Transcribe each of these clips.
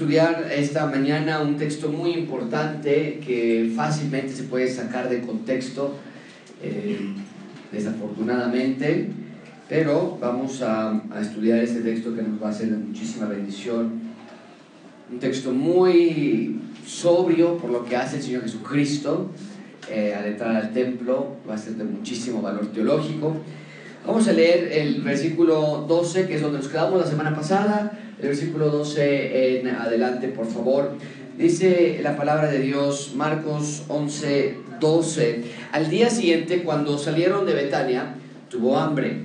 estudiar esta mañana un texto muy importante que fácilmente se puede sacar de contexto, eh, desafortunadamente, pero vamos a, a, estudiar este texto que nos va a hacer de muchísima bendición. Un texto muy sobrio por lo que hace el Señor Jesucristo eh, al entrar al templo, va a ser de muchísimo valor teológico. Vamos a leer el versículo 12, que es donde nos quedamos la semana pasada el versículo 12 en adelante, por favor. Dice la palabra de Dios, Marcos 11, 12. Al día siguiente, cuando salieron de Betania, tuvo hambre.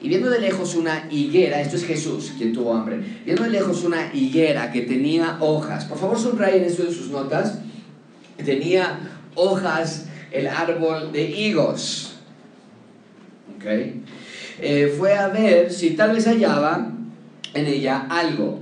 Y viendo de lejos una higuera, esto es Jesús quien tuvo hambre, viendo de lejos una higuera que tenía hojas, por favor subrayen eso en sus notas, tenía hojas el árbol de higos. ¿ok? Eh, fue a ver si tal vez hallaba en ella algo.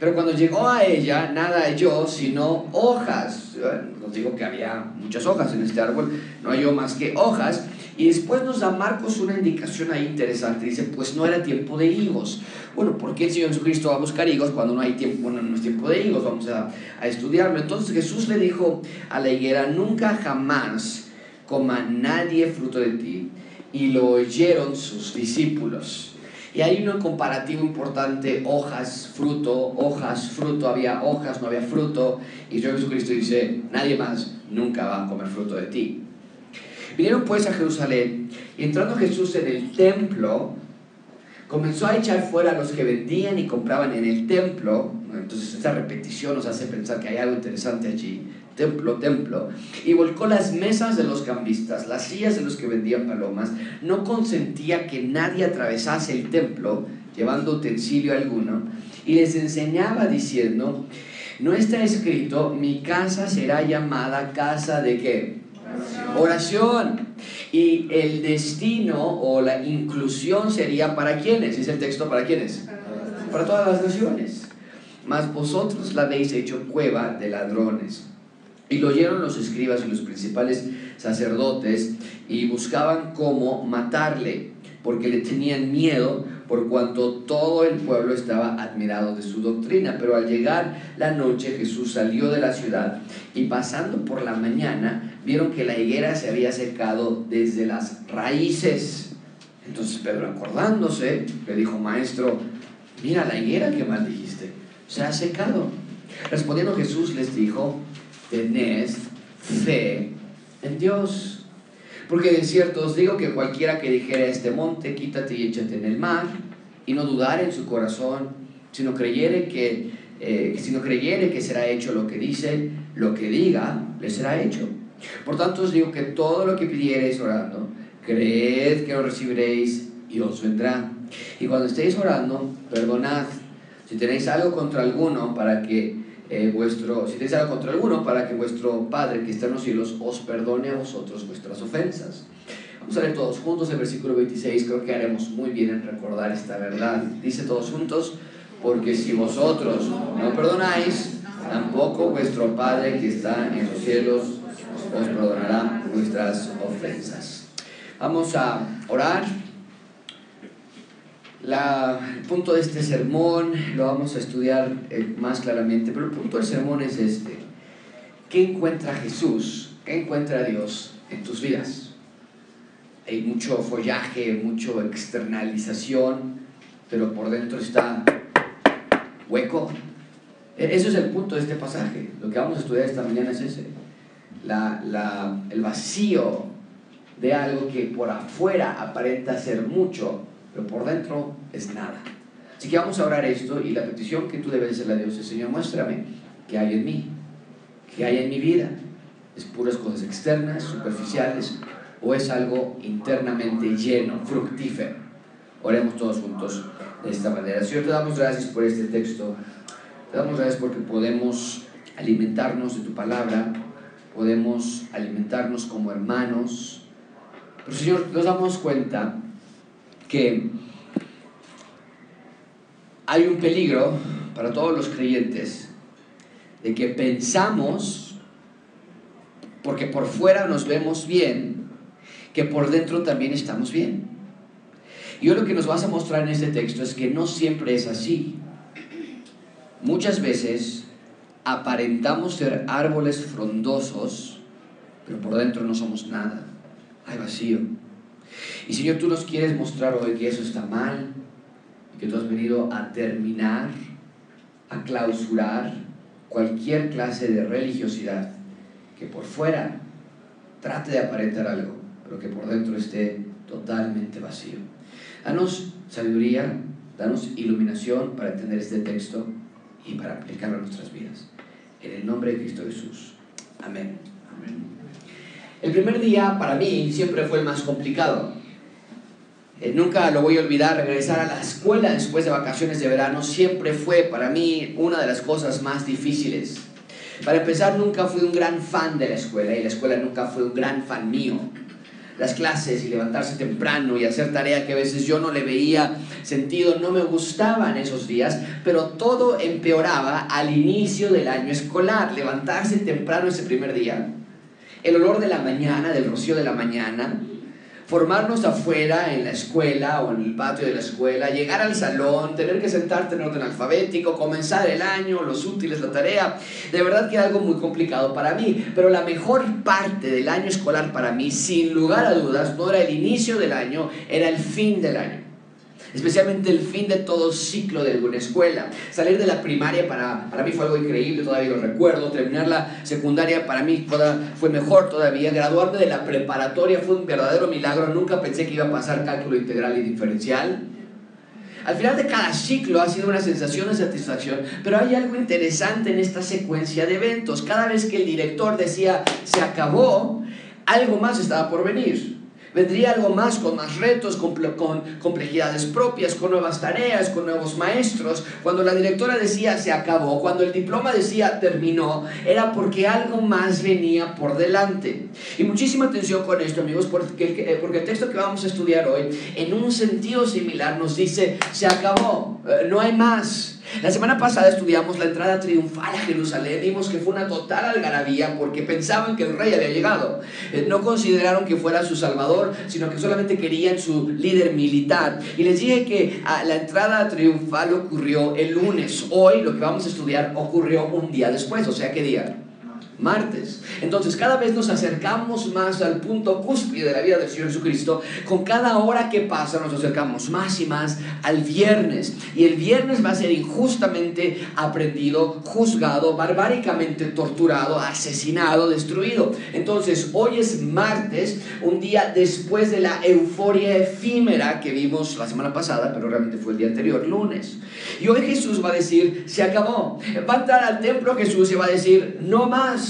Pero cuando llegó a ella, nada halló sino hojas. Nos digo que había muchas hojas en este árbol, no halló más que hojas. Y después nos da Marcos una indicación ahí interesante. Dice, pues no era tiempo de higos. Bueno, ¿por qué el Señor Jesucristo va a buscar higos cuando no hay tiempo, bueno, no es tiempo de higos? Vamos a, a estudiarlo. Entonces Jesús le dijo a la higuera, nunca jamás coma nadie fruto de ti. Y lo oyeron sus discípulos. Y hay un comparativo importante, hojas, fruto, hojas, fruto, había hojas, no había fruto. Y Dios Jesucristo dice, nadie más nunca va a comer fruto de ti. Vinieron pues a Jerusalén y entrando Jesús en el templo, comenzó a echar fuera a los que vendían y compraban en el templo. Entonces esta repetición nos hace pensar que hay algo interesante allí templo, templo, y volcó las mesas de los cambistas, las sillas de los que vendían palomas, no consentía que nadie atravesase el templo llevando utensilio alguno, y les enseñaba diciendo, no está escrito, mi casa será llamada casa de qué? Oración. Y el destino o la inclusión sería para quiénes, es el texto para quiénes? Para todas las naciones. Mas vosotros la habéis hecho cueva de ladrones. Y lo oyeron los escribas y los principales sacerdotes y buscaban cómo matarle, porque le tenían miedo por cuanto todo el pueblo estaba admirado de su doctrina. Pero al llegar la noche Jesús salió de la ciudad y pasando por la mañana vieron que la higuera se había secado desde las raíces. Entonces Pedro acordándose le dijo, maestro, mira la higuera que mal dijiste, se ha secado. Respondiendo Jesús les dijo, tened fe en Dios. Porque de cierto os digo que cualquiera que dijera este monte, quítate y échate en el mar, y no dudar en su corazón, sino creyere que, eh, sino creyere que será hecho lo que dice, lo que diga, le será hecho. Por tanto os digo que todo lo que pidiereis orando, creed que lo recibiréis y os vendrá. Y cuando estéis orando, perdonad si tenéis algo contra alguno para que eh, vuestro, algo contra alguno, para que vuestro Padre que está en los cielos os perdone a vosotros vuestras ofensas. Vamos a leer todos juntos el versículo 26, creo que haremos muy bien en recordar esta verdad. Dice todos juntos, porque si vosotros no perdonáis, tampoco vuestro Padre que está en los cielos os perdonará vuestras ofensas. Vamos a orar el punto de este sermón lo vamos a estudiar eh, más claramente, pero el punto del sermón es este. ¿Qué encuentra Jesús? ¿Qué encuentra Dios en tus vidas? Hay mucho follaje, mucho externalización, pero por dentro está hueco. E, eso es el punto de este pasaje. Lo que vamos a estudiar esta mañana es ese. La, el vacío de algo que por afuera aparenta ser mucho, pero por dentro es nada. Así que vamos a orar esto y la petición que tú debes hacerle a Dios es, Señor, muéstrame qué hay en mí, qué hay en mi vida. ¿Es puras cosas externas, superficiales, o es algo internamente lleno, fructífero? Oremos todos juntos de esta manera. Señor, te damos gracias por este texto. Te damos gracias porque podemos alimentarnos de tu palabra, podemos alimentarnos como hermanos. Pero Señor, nos damos cuenta que hay un peligro para todos los creyentes de que pensamos, porque por fuera nos vemos bien, que por dentro también estamos bien. Y lo que nos vas a mostrar en este texto es que no siempre es así. Muchas veces aparentamos ser árboles frondosos, pero por dentro no somos nada. Hay vacío. Y Señor, tú nos quieres mostrar hoy que eso está mal, que tú has venido a terminar, a clausurar cualquier clase de religiosidad que por fuera trate de aparentar algo, pero que por dentro esté totalmente vacío. Danos sabiduría, danos iluminación para entender este texto y para aplicarlo a nuestras vidas. En el nombre de Cristo Jesús. Amén. El primer día para mí siempre fue el más complicado. Eh, nunca lo voy a olvidar, regresar a la escuela después de vacaciones de verano siempre fue para mí una de las cosas más difíciles. Para empezar, nunca fui un gran fan de la escuela y la escuela nunca fue un gran fan mío las clases y levantarse temprano y hacer tarea que a veces yo no le veía sentido, no me gustaban esos días, pero todo empeoraba al inicio del año escolar, levantarse temprano ese primer día. El olor de la mañana, del rocío de la mañana, formarnos afuera en la escuela o en el patio de la escuela, llegar al salón, tener que sentarte en orden alfabético, comenzar el año, los útiles, la tarea, de verdad que algo muy complicado para mí, pero la mejor parte del año escolar para mí, sin lugar a dudas, no era el inicio del año, era el fin del año especialmente el fin de todo ciclo de alguna escuela. Salir de la primaria para, para mí fue algo increíble, todavía lo recuerdo. Terminar la secundaria para mí fue mejor todavía. Graduarme de la preparatoria fue un verdadero milagro. Nunca pensé que iba a pasar cálculo integral y diferencial. Al final de cada ciclo ha sido una sensación de satisfacción, pero hay algo interesante en esta secuencia de eventos. Cada vez que el director decía se acabó, algo más estaba por venir. Vendría algo más con más retos, con, complejidades propias, con nuevas tareas, con nuevos maestros. Cuando la directora decía se acabó, cuando el diploma decía terminó, era porque algo más venía por delante. Y muchísima atención con esto, amigos, porque, eh, porque el texto que vamos a estudiar hoy, en un sentido similar, nos dice se acabó, eh, no hay más. La semana pasada estudiamos la entrada triunfal a Jerusalén. Vimos que fue una total algarabía porque pensaban que el rey había llegado. Eh, no consideraron que fuera su salvador, sino que solamente querían su líder militar. Y les dije que ah, la entrada triunfal ocurrió el lunes. Hoy lo que vamos a estudiar ocurrió un día después. O sea, ¿qué día? Martes. Entonces cada vez nos acercamos más al punto cúspide de la vida del Señor Jesucristo. Con cada hora que pasa nos acercamos más y más al viernes. Y el viernes va a ser injustamente aprendido, juzgado, barbáricamente torturado, asesinado, destruido. Entonces hoy es martes, un día después de la euforia efímera que vimos la semana pasada, pero realmente fue el día anterior, lunes. Y hoy Jesús va a decir, se acabó. Va a entrar al templo Jesús y va a decir, no más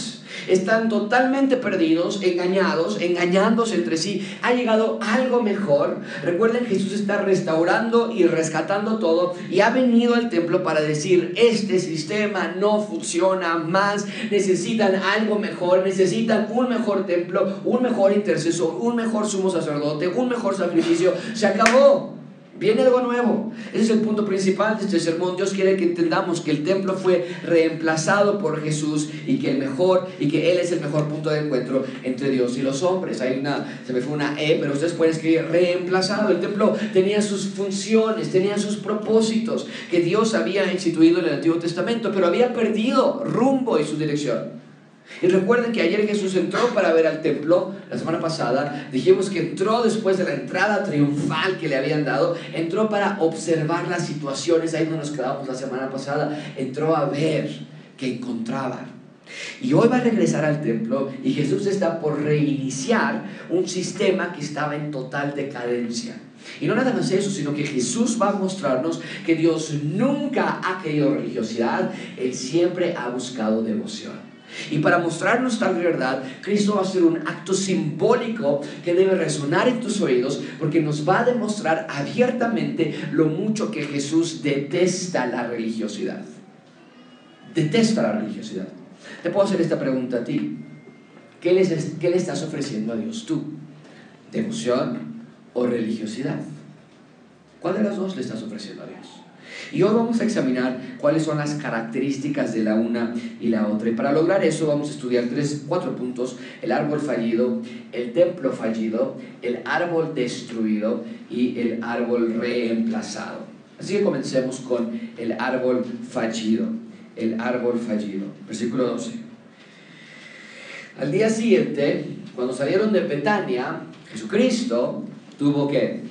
están totalmente perdidos, engañados, engañándose entre sí. Ha llegado algo mejor. Recuerden, Jesús está restaurando y rescatando todo y ha venido al templo para decir, este sistema no funciona más, necesitan algo mejor, necesitan un mejor templo, un mejor intercesor, un mejor sumo sacerdote, un mejor sacrificio. Se acabó. Viene algo nuevo. Ese es el punto principal de este sermón. Dios quiere que entendamos que el templo fue reemplazado por Jesús y que el mejor y que Él es el mejor punto de encuentro entre Dios y los hombres. Hay una, se me fue una E, pero ustedes pueden escribir reemplazado. El templo tenía sus funciones, tenía sus propósitos que Dios había instituido en el Antiguo Testamento, pero había perdido rumbo y su dirección. Y recuerden que ayer Jesús entró para ver al templo, la semana pasada, dijimos que entró después de la entrada triunfal que le habían dado, entró para observar las situaciones, ahí no nos quedamos la semana pasada, entró a ver qué encontraba. Y hoy va a regresar al templo y Jesús está por reiniciar un sistema que estaba en total decadencia. Y no nada más eso, sino que Jesús va a mostrarnos que Dios nunca ha querido religiosidad, Él siempre ha buscado devoción. Y para mostrarnos tal verdad, Cristo va a hacer un acto simbólico que debe resonar en tus oídos porque nos va a demostrar abiertamente lo mucho que Jesús detesta la religiosidad. Detesta la religiosidad. Te puedo hacer esta pregunta a ti. ¿Qué le, qué le estás ofreciendo a Dios tú? ¿Devoción o religiosidad? ¿Cuál de las dos le estás ofreciendo a Dios? Y hoy vamos a examinar cuáles son las características de la una y la otra. Y para lograr eso vamos a estudiar tres, cuatro puntos. El árbol fallido, el templo fallido, el árbol destruido y el árbol reemplazado. Así que comencemos con el árbol fallido. el árbol fallido. Versículo 12. Al día siguiente, cuando salieron de Betania, Jesucristo tuvo que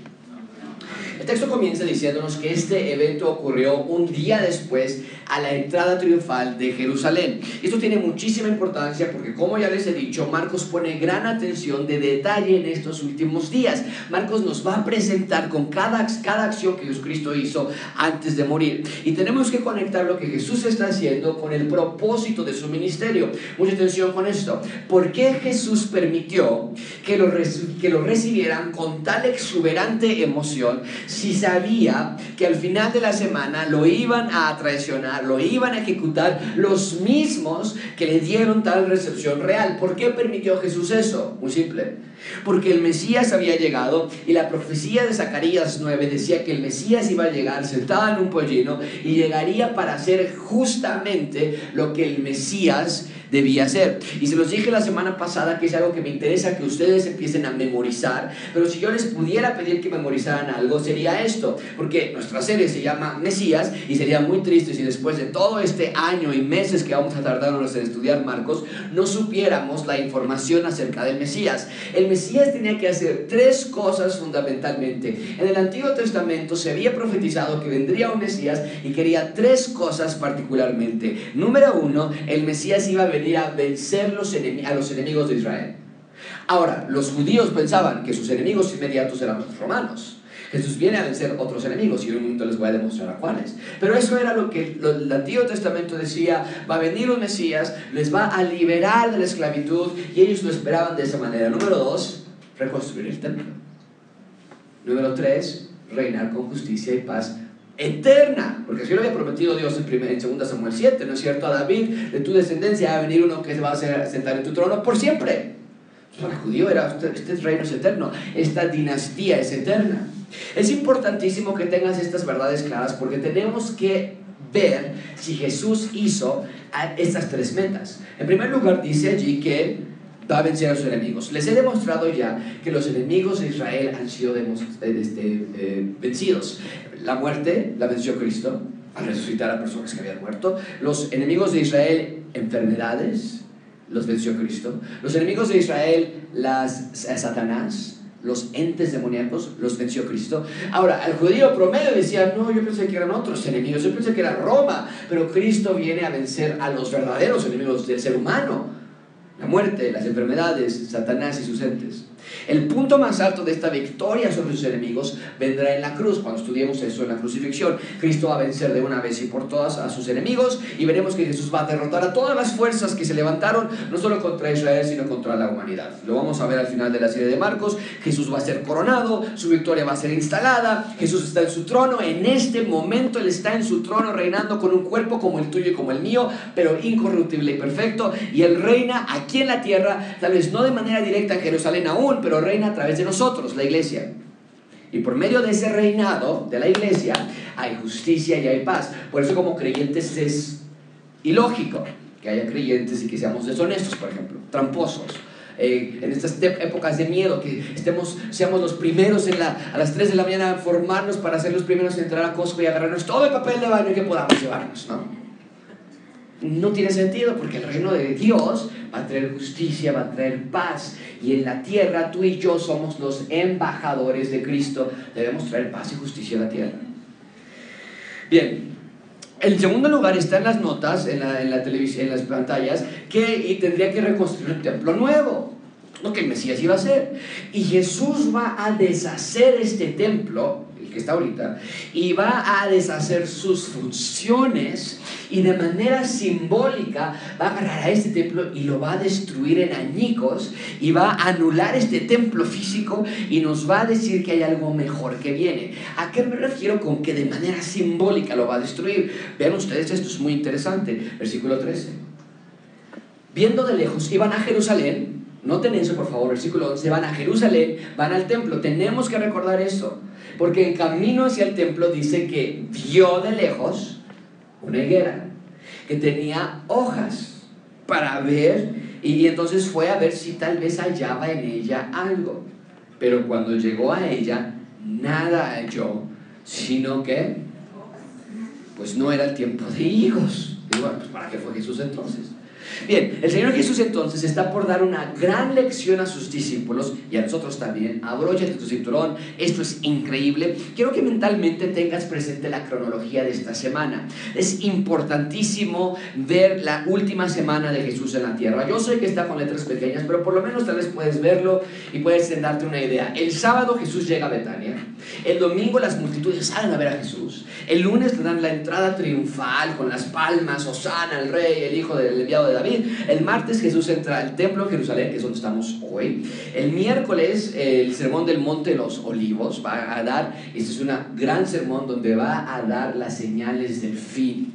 el texto comienza diciéndonos que este evento ocurrió un día después a la entrada triunfal de Jerusalén. Esto tiene muchísima importancia porque, como ya les he dicho, Marcos pone gran atención de detalle en estos últimos días. Marcos nos va a presentar con cada, cada acción que Jesucristo hizo antes de morir. Y tenemos que conectar lo que Jesús está haciendo con el propósito de su ministerio. Mucha atención con esto. ¿Por qué Jesús permitió que lo, que lo recibieran con tal exuberante emoción si sabía que al final de la semana lo iban a traicionar, lo iban a ejecutar los mismos que le dieron tal recepción real. ¿Por qué permitió Jesús eso? Muy simple. Porque el Mesías había llegado y la profecía de Zacarías 9 decía que el Mesías iba a llegar sentado en un pollino y llegaría para hacer justamente lo que el Mesías debía hacer. Y se los dije la semana pasada que es algo que me interesa que ustedes empiecen a memorizar, pero si yo les pudiera pedir que memorizaran algo sería esto, porque nuestra serie se llama Mesías y sería muy triste si después de todo este año y meses que vamos a tardarnos en estudiar Marcos, no supiéramos la información acerca del Mesías. El Mesías tenía que hacer tres cosas fundamentalmente. En el Antiguo Testamento se había profetizado que vendría un Mesías y quería tres cosas particularmente. Número uno, el Mesías iba a venir a vencer los a los enemigos de Israel. Ahora, los judíos pensaban que sus enemigos inmediatos eran los romanos. Jesús viene a vencer otros enemigos y en un momento les voy a demostrar a cuáles. Pero eso era lo que el Antiguo Testamento decía, va a venir un Mesías, les va a liberar de la esclavitud y ellos lo esperaban de esa manera. Número dos, reconstruir el templo. Número tres, reinar con justicia y paz eterna, porque así lo había prometido Dios en, primer, en 2 Samuel 7, ¿no es cierto? A David, de tu descendencia va a venir uno que se va a sentar en tu trono por siempre. Para el judío era, este reino es eterno, esta dinastía es eterna. Es importantísimo que tengas estas verdades claras porque tenemos que ver si Jesús hizo estas tres metas. En primer lugar, dice allí que va a vencer a sus enemigos. Les he demostrado ya que los enemigos de Israel han sido eh, este, eh, vencidos. La muerte la venció Cristo al resucitar a personas que habían muerto. Los enemigos de Israel, enfermedades, los venció Cristo. Los enemigos de Israel, las, Satanás, los entes demoníacos, los venció Cristo. Ahora, al judío promedio decía, no, yo pensé que eran otros enemigos, yo pensé que era Roma, pero Cristo viene a vencer a los verdaderos enemigos del ser humano, la muerte, las enfermedades, Satanás y sus entes. El punto más alto de esta victoria sobre sus enemigos vendrá en la cruz, cuando estudiemos eso en la crucifixión. Cristo va a vencer de una vez y por todas a sus enemigos y veremos que Jesús va a derrotar a todas las fuerzas que se levantaron, no solo contra Israel, sino contra la humanidad. Lo vamos a ver al final de la serie de Marcos. Jesús va a ser coronado, su victoria va a ser instalada, Jesús está en su trono, en este momento Él está en su trono reinando con un cuerpo como el tuyo y como el mío, pero incorruptible y perfecto, y Él reina aquí en la tierra, tal vez no de manera directa en Jerusalén aún, pero reina a través de nosotros, la iglesia. Y por medio de ese reinado de la iglesia hay justicia y hay paz. Por eso como creyentes es ilógico que haya creyentes y que seamos deshonestos, por ejemplo, tramposos. Eh, en estas épocas de miedo, que estemos, seamos los primeros en la, a las 3 de la mañana a formarnos para ser los primeros en entrar a Costco y agarrarnos todo el papel de baño que podamos llevarnos, ¿no? No tiene sentido porque el reino de Dios va a traer justicia, va a traer paz. Y en la tierra tú y yo somos los embajadores de Cristo. Debemos traer paz y justicia a la tierra. Bien, en segundo lugar está en las notas, en la, televisión, en las pantallas, que tendría que reconstruir un templo nuevo. Lo que el Mesías iba a hacer. Y Jesús va a deshacer este templo que está ahorita, y va a deshacer sus funciones y de manera simbólica va a agarrar a este templo y lo va a destruir en añicos y va a anular este templo físico y nos va a decir que hay algo mejor que viene. ¿A qué me refiero con que de manera simbólica lo va a destruir? Vean ustedes, esto es muy interesante. Versículo 13. Viendo de lejos, iban a Jerusalén. Noten eso, por favor, versículo 11. Van a Jerusalén, van al templo. Tenemos que recordar eso. Porque en camino hacia el templo dice que vio de lejos una higuera que tenía hojas para ver y entonces fue a ver si tal vez hallaba en ella algo. Pero cuando llegó a ella, nada halló, sino que pues no era el tiempo de higos. Bueno, pues ¿para qué fue Jesús entonces? Bien, el Señor Jesús entonces está por dar una gran lección a sus discípulos y a nosotros también. Abróchate tu cinturón, esto es increíble. Quiero que mentalmente tengas presente la cronología de esta semana. Es importantísimo ver la última semana de Jesús en la tierra. Yo sé que está con letras pequeñas, pero por lo menos tal vez puedes verlo y puedes darte una idea. El sábado Jesús llega a Betania. El domingo las multitudes salen a ver a Jesús. El lunes le dan la entrada triunfal con las palmas, Osana, el rey, el hijo del enviado de El martes Jesús entra al templo de Jerusalén, que es donde estamos hoy. El miércoles el sermón del Monte de los Olivos va a dar, este es un gran sermón donde va a dar las señales del fin.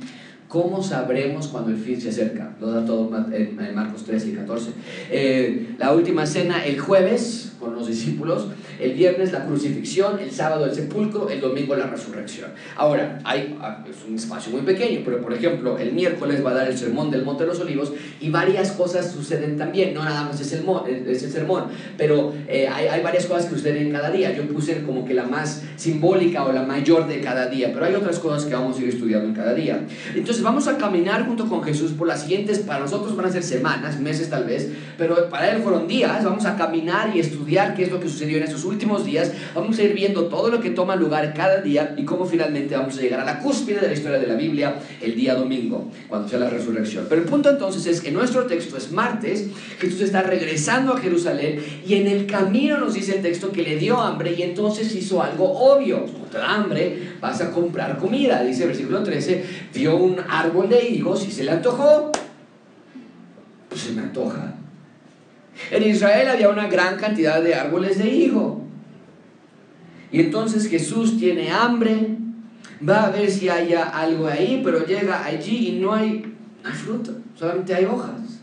¿Cómo sabremos cuando el fin se acerca? Lo da todo en Marcos 13 y 14. Eh, la última cena el jueves con los discípulos el viernes la crucifixión, el sábado el sepulcro, el domingo la resurrección. Ahora, hay, ah, es un espacio muy pequeño, pero por ejemplo, el miércoles va a dar el sermón del Monte de los Olivos y varias cosas suceden también, no nada más es el, es el sermón, pero eh, hay, hay, varias cosas que suceden cada día. Yo puse como que la más simbólica o la mayor de cada día, pero hay otras cosas que vamos a ir estudiando en cada día. Entonces vamos a caminar junto con Jesús por las siguientes, para nosotros van a ser semanas, meses tal vez, pero para Él fueron días, vamos a caminar y estudiar qué es lo que sucedió en esos últimos días, vamos a ir viendo todo lo que toma lugar cada día y cómo finalmente vamos a llegar a la cúspide de la historia de la Biblia el día domingo, cuando sea la resurrección. Pero el punto entonces es que nuestro texto es martes, Jesús está regresando a Jerusalén y en el camino nos dice el texto que le dio hambre y entonces hizo algo obvio. Cuando te da hambre, vas a comprar comida. Dice el versículo 13, vio un árbol de higos y se le antojó. Pues se me antoja. En Israel había una gran cantidad de árboles de higo. Y entonces Jesús tiene hambre, va a ver si haya algo ahí, pero llega allí y no hay, no hay fruto, solamente hay hojas.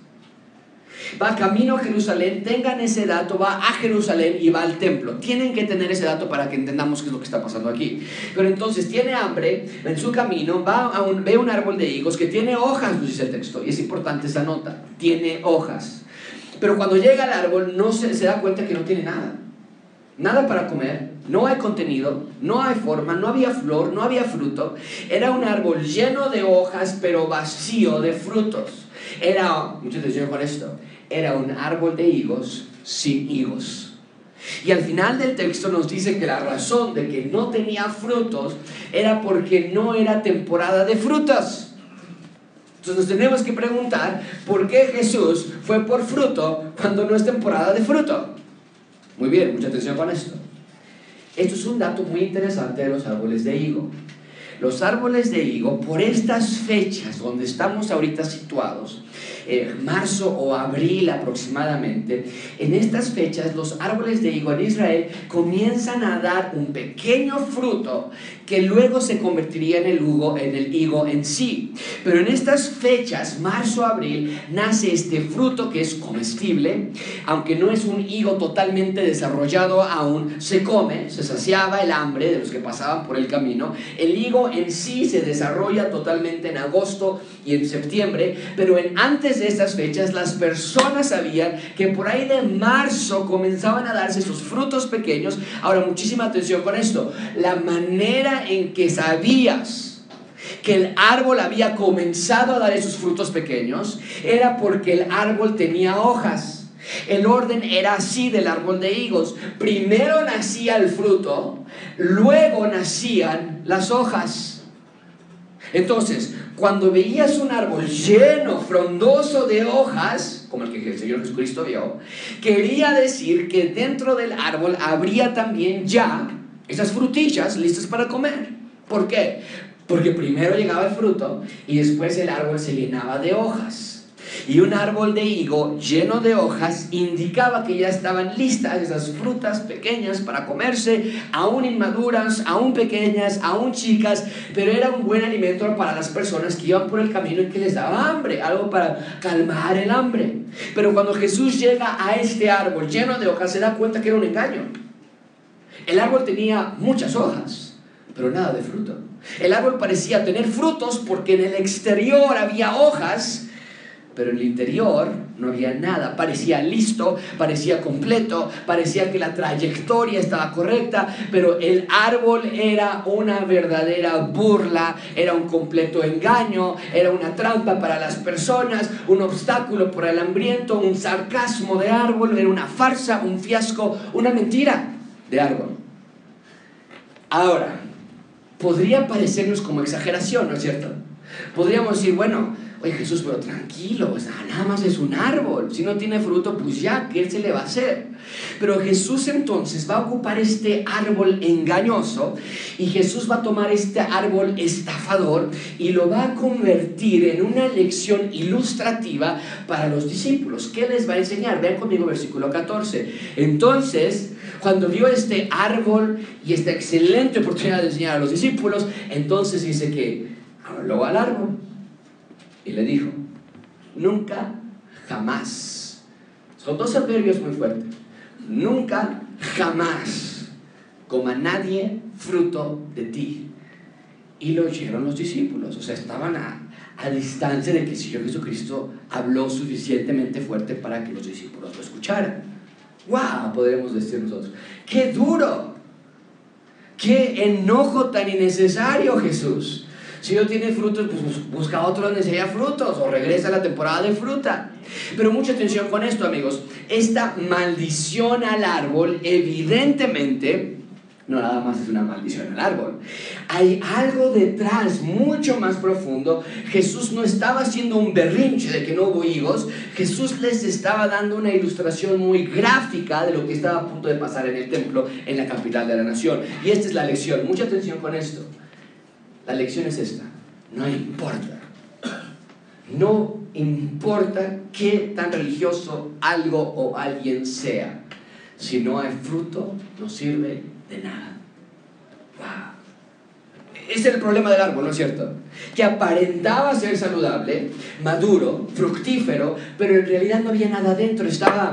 Va camino a Jerusalén, tengan ese dato, va a Jerusalén y va al templo. Tienen que tener ese dato para que entendamos qué es lo que está pasando aquí. Pero entonces tiene hambre en su camino, va a un, ve un árbol de higos que tiene hojas, nos dice el texto, y es importante esa nota, tiene hojas. Pero cuando llega al árbol no se, se da cuenta que no tiene nada. Nada para comer, no hay contenido, no hay forma, no había flor, no había fruto. Era un árbol lleno de hojas, pero vacío de frutos. Era, mucha atención con esto, era un árbol de higos sin higos. Y al final del texto nos dice que la razón de que no tenía frutos era porque no era temporada de frutas. Entonces nos tenemos que preguntar por qué Jesús fue por fruto cuando no es temporada de fruto. Muy bien, mucha atención con esto. Esto es un dato muy interesante de los árboles de higo. Los árboles de higo, por estas fechas donde estamos ahorita situados, eh, marzo o abril aproximadamente, en estas fechas los árboles de higo en Israel comienzan a dar un pequeño fruto que luego se convertiría en el, higo, en el higo en sí. Pero en estas fechas, marzo, abril, nace este fruto que es comestible, aunque no es un higo totalmente desarrollado aún, se come, se saciaba el hambre de los que pasaban por el camino. El higo en sí se desarrolla totalmente en agosto y en septiembre, pero en, antes de estas fechas las personas sabían que por ahí de marzo comenzaban a darse esos frutos pequeños. Ahora, muchísima atención con esto. La manera en que sabías que el árbol había comenzado a dar esos frutos pequeños era porque el árbol tenía hojas. El orden era así del árbol de higos. Primero nacía el fruto, luego nacían las hojas. Entonces, cuando veías un árbol lleno, frondoso de hojas, como el que el Señor Jesucristo vio, quería decir que dentro del árbol habría también ya esas frutillas listas para comer. ¿Por qué? Porque primero llegaba el fruto y después el árbol se llenaba de hojas. Y un árbol de higo lleno de hojas indicaba que ya estaban listas esas frutas pequeñas para comerse, aún inmaduras, aún pequeñas, aún chicas, pero era un buen alimento para las personas que iban por el camino y que les daba hambre, algo para calmar el hambre. Pero cuando Jesús llega a este árbol lleno de hojas, se da cuenta que era un engaño. El árbol tenía muchas hojas, pero nada de fruto. El árbol parecía tener frutos porque en el exterior había hojas, pero en el interior no había nada. Parecía listo, parecía completo, parecía que la trayectoria estaba correcta, pero el árbol era una verdadera burla, era un completo engaño, era una trampa para las personas, un obstáculo para el hambriento, un sarcasmo de árbol, era una farsa, un fiasco, una mentira de árbol. Ahora, podría parecernos como exageración, ¿no es cierto? Podríamos decir, bueno, Oye Jesús, pero tranquilo, nada más es un árbol. Si no tiene fruto, pues ya, ¿qué se le va a hacer? Pero Jesús entonces va a ocupar este árbol engañoso y Jesús va a tomar este árbol estafador y lo va a convertir en una lección ilustrativa para los discípulos. ¿Qué les va a enseñar? Vean conmigo versículo 14. Entonces, cuando vio este árbol y esta excelente oportunidad de enseñar a los discípulos, entonces dice que habló al árbol y le dijo, nunca, jamás. Son dos adverbios muy fuertes. Nunca, jamás coma nadie fruto de ti. Y lo oyeron los discípulos, o sea, estaban a, distancia de que el Señor Jesucristo habló suficientemente fuerte para que los discípulos lo escucharan. ¡Wow! Podríamos decir nosotros. ¡Qué duro! ¡Qué enojo tan innecesario, Jesús! Si no tiene frutos, pues busca otro donde se haya frutos o regresa a la temporada de fruta. Pero mucha atención con esto, amigos. Esta maldición al árbol, evidentemente, no nada más es una maldición al árbol. Hay algo detrás mucho más profundo. Jesús no estaba haciendo un berrinche de que no hubo higos. Jesús les estaba dando una ilustración muy gráfica de lo que estaba a punto de pasar en el templo, en la capital de la nación. Y esta es la lección. Mucha atención con esto. La lección es esta. No importa. No importa qué tan religioso algo o alguien sea. Si no hay fruto, no sirve de nada. Ese es el problema del árbol, ¿no es cierto? Que aparentaba ser saludable, maduro, fructífero, pero en realidad no había nada dentro, estaba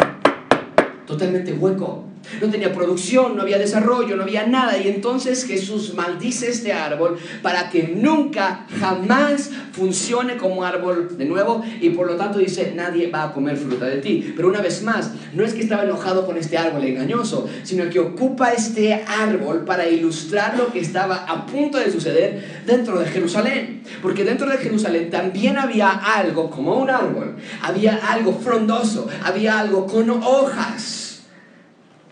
totalmente hueco no tenía producción, no había desarrollo, no había nada. Y entonces Jesús maldice este árbol para que nunca, jamás funcione como árbol de nuevo y por lo tanto dice, nadie va a comer fruta de ti. Pero una vez más, no es que estaba enojado con este árbol engañoso, sino que ocupa este árbol para ilustrar lo que estaba a punto de suceder dentro de Jerusalén. Porque dentro de Jerusalén también había algo como un árbol, había algo frondoso, había algo con hojas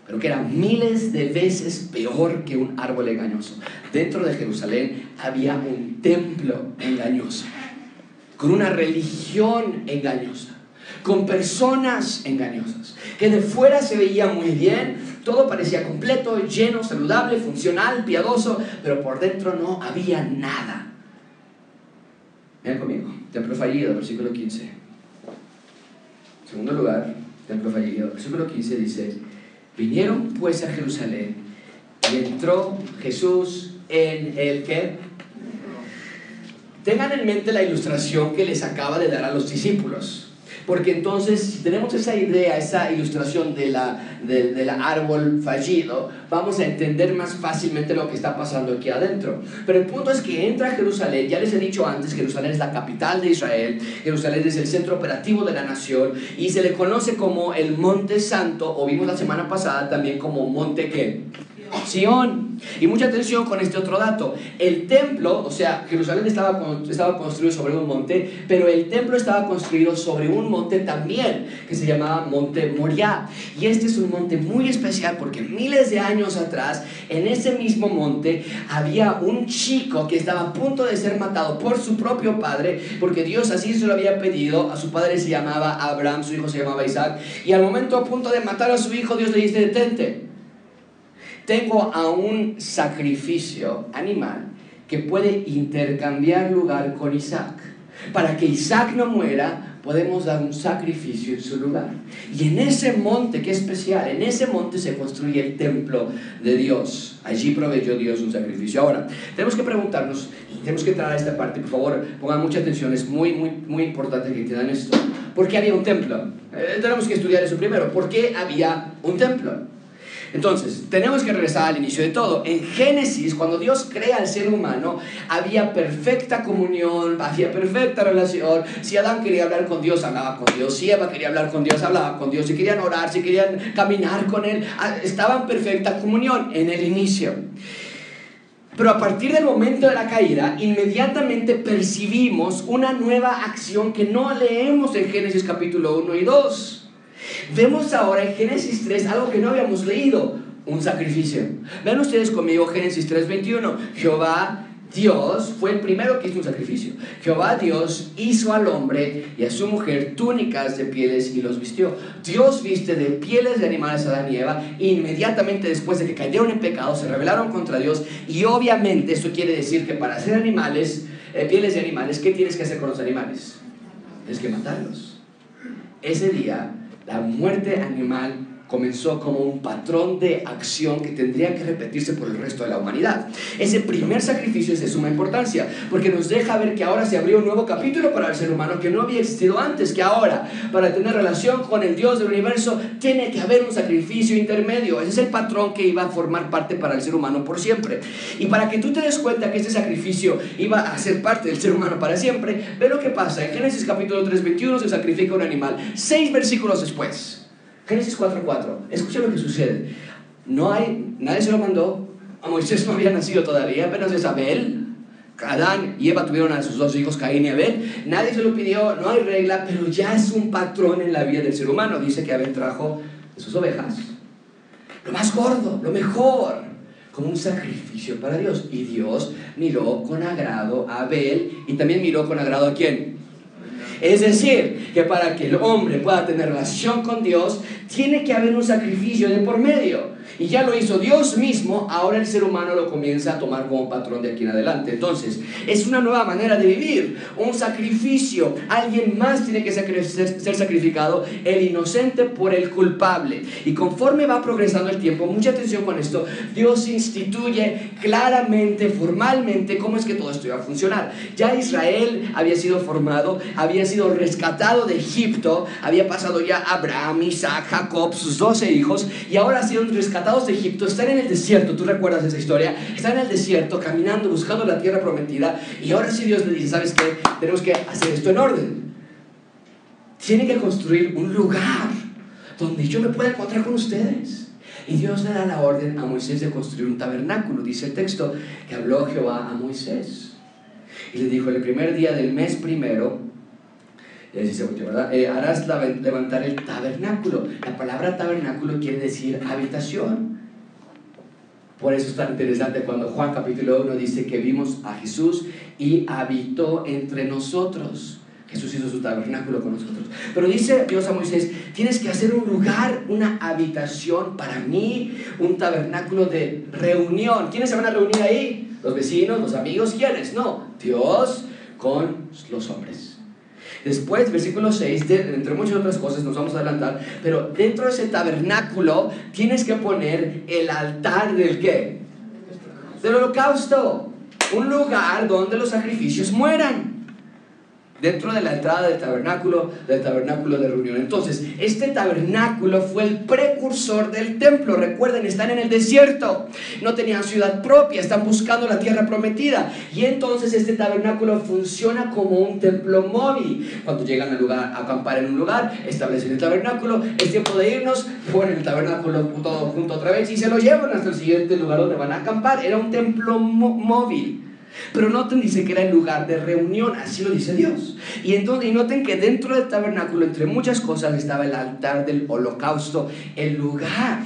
pero que era miles de veces peor que un árbol engañoso. Dentro de Jerusalén había un templo engañoso, con una religión engañosa, con personas engañosas, que de fuera se veía muy bien, todo parecía completo, lleno, saludable, funcional, piadoso, pero por dentro no había nada. Vean conmigo, templo fallido, versículo 15. segundo lugar, templo fallido, versículo 15 dice, Vinieron pues a Jerusalén y entró Jesús en el que... Tengan en mente la ilustración que les acaba de dar a los discípulos. Porque entonces, si tenemos esa idea, esa ilustración de la, del árbol fallido, vamos a entender más fácilmente lo que está pasando aquí adentro. Pero el punto es que entra Jerusalén, ya les he dicho antes, Jerusalén es la capital de Israel, Jerusalén es el centro operativo de la nación y se le conoce como el Monte Santo, o vimos la semana pasada también como Monte qué? Sion. Y mucha atención con este otro dato. El templo, o sea, Jerusalén estaba, estaba construido sobre un monte, pero el templo estaba construido sobre un monte también, que se llamaba Monte Moriah. Y este es un monte muy especial porque miles de años atrás, en ese mismo monte, había un chico que estaba a punto de ser matado por su propio padre, porque Dios así se lo había pedido. A su padre se llamaba Abraham, su hijo se llamaba Isaac. Y al momento a punto de matar a su hijo, Dios le dice, detente tengo a un sacrificio animal que puede intercambiar lugar con Isaac. Para que Isaac no muera, podemos dar un sacrificio en su lugar. Y en ese monte, que es especial, en ese monte se construye el templo de Dios. Allí proveyó Dios un sacrificio. Ahora, tenemos que preguntarnos, tenemos que entrar a esta parte, por favor, pongan mucha atención, es muy, muy, muy importante que entiendan esto. ¿Por qué había un templo? Eh, tenemos que estudiar eso primero. ¿Por qué había un templo? Entonces, tenemos que regresar al inicio de todo. En Génesis, cuando Dios crea al ser humano, había perfecta comunión, había perfecta relación. Si Adán quería hablar con Dios, hablaba con Dios. Si Eva quería hablar con Dios, hablaba con Dios. Si querían orar, si querían caminar con Él, ah, estaba en perfecta comunión en el inicio. Pero a partir del momento de la caída, inmediatamente percibimos una nueva acción que no leemos en Génesis capítulo 1 y 2. Vemos ahora en Génesis 3 algo que no habíamos leído, un sacrificio. Vean ustedes conmigo Génesis 3:21. Jehová Dios fue el primero que hizo un sacrificio. Jehová Dios hizo al hombre y a su mujer túnicas de pieles y los vistió. Dios viste de pieles de animales a Adán y Eva. inmediatamente después de que cayeron en pecado se rebelaron contra Dios. Y obviamente eso quiere decir que para hacer animales, eh, pieles de animales, ¿qué tienes que hacer con los animales? Tienes que matarlos. Ese día la muerte animal comenzó como un patrón de acción que tendría que repetirse por el resto de la humanidad. Ese primer sacrificio es de suma importancia, porque nos deja ver que ahora se abrió un nuevo capítulo para el ser humano que no había existido antes, que ahora, para tener relación con el Dios del universo, tiene que haber un sacrificio intermedio. Ese es el patrón que iba a formar parte para el ser humano por siempre. Y para que tú te des cuenta que este sacrificio iba a ser parte del ser humano para siempre, ve lo que pasa. En Génesis capítulo 3, 21 se sacrifica un animal. Seis versículos después. Génesis 4.4. Escucha lo que sucede. No hay, nadie se lo mandó. A Moisés no había nacido todavía, apenas es Abel. Adán y Eva tuvieron a sus dos hijos, Caín y Abel. Nadie se lo pidió, no hay regla, pero ya es un patrón en la vida del ser humano. Dice que Abel trajo sus ovejas lo más gordo, lo mejor, como un sacrificio para Dios. Y Dios miró con agrado a Abel y también miró con agrado a quién? Es decir, que para que el hombre pueda tener relación con Dios, tiene que haber un sacrificio de por medio y ya lo hizo Dios mismo, ahora el ser humano lo comienza a tomar como patrón de aquí en adelante. Entonces, es una nueva manera de vivir, un sacrificio. Alguien más tiene que ser sacrificado, el inocente por el culpable. Y conforme va progresando el tiempo, mucha atención con esto, Dios instituye claramente, formalmente, cómo es que todo esto iba a funcionar. Ya Israel había sido formado, había sido rescatado de Egipto, había pasado ya Abraham, Isaac, Jacob, sus doce hijos, y ahora ha sido rescatados de Egipto, están en el desierto, tú recuerdas esa historia, están en el desierto caminando, buscando la tierra prometida, y ahora sí Dios le dice, ¿sabes qué? Tenemos que hacer esto en orden. Tienen que construir un lugar donde yo me pueda encontrar con ustedes. Y Dios le da la orden a Moisés de construir un tabernáculo. Dice el texto que habló Jehová a Moisés. Y le dijo, el primer día del mes primero, eh, harás levantar el tabernáculo. La palabra tabernáculo quiere decir habitación. Por eso es tan interesante cuando Juan capítulo 1 dice que vimos a Jesús y habitó entre nosotros. Jesús hizo su tabernáculo con nosotros. Pero dice Dios a Moisés, tienes que hacer un lugar, una habitación para mí, un tabernáculo de reunión. ¿Quiénes se van a reunir ahí? Los vecinos, los amigos, ¿quiénes? No, Dios con los hombres. Después, versículo 6, entre muchas otras cosas, nos vamos a adelantar, pero dentro de ese tabernáculo tienes que poner el altar del qué? Del holocausto. Un lugar donde los sacrificios mueran dentro de la entrada del tabernáculo, del tabernáculo de reunión. Entonces, este tabernáculo fue el precursor del templo. Recuerden, están en el desierto, no tenían ciudad propia, están buscando la tierra prometida. Y entonces este tabernáculo funciona como un templo móvil. Cuando llegan al lugar, a acampar en un lugar, establecen el tabernáculo, es tiempo de irnos, ponen el tabernáculo todo junto otra vez y se lo llevan hasta el siguiente lugar donde van a acampar. Era un templo móvil. Pero noten, dice que era el lugar de reunión, así lo dice Dios. Y, entonces, noten que dentro del tabernáculo, entre muchas cosas, estaba el altar del holocausto, el lugar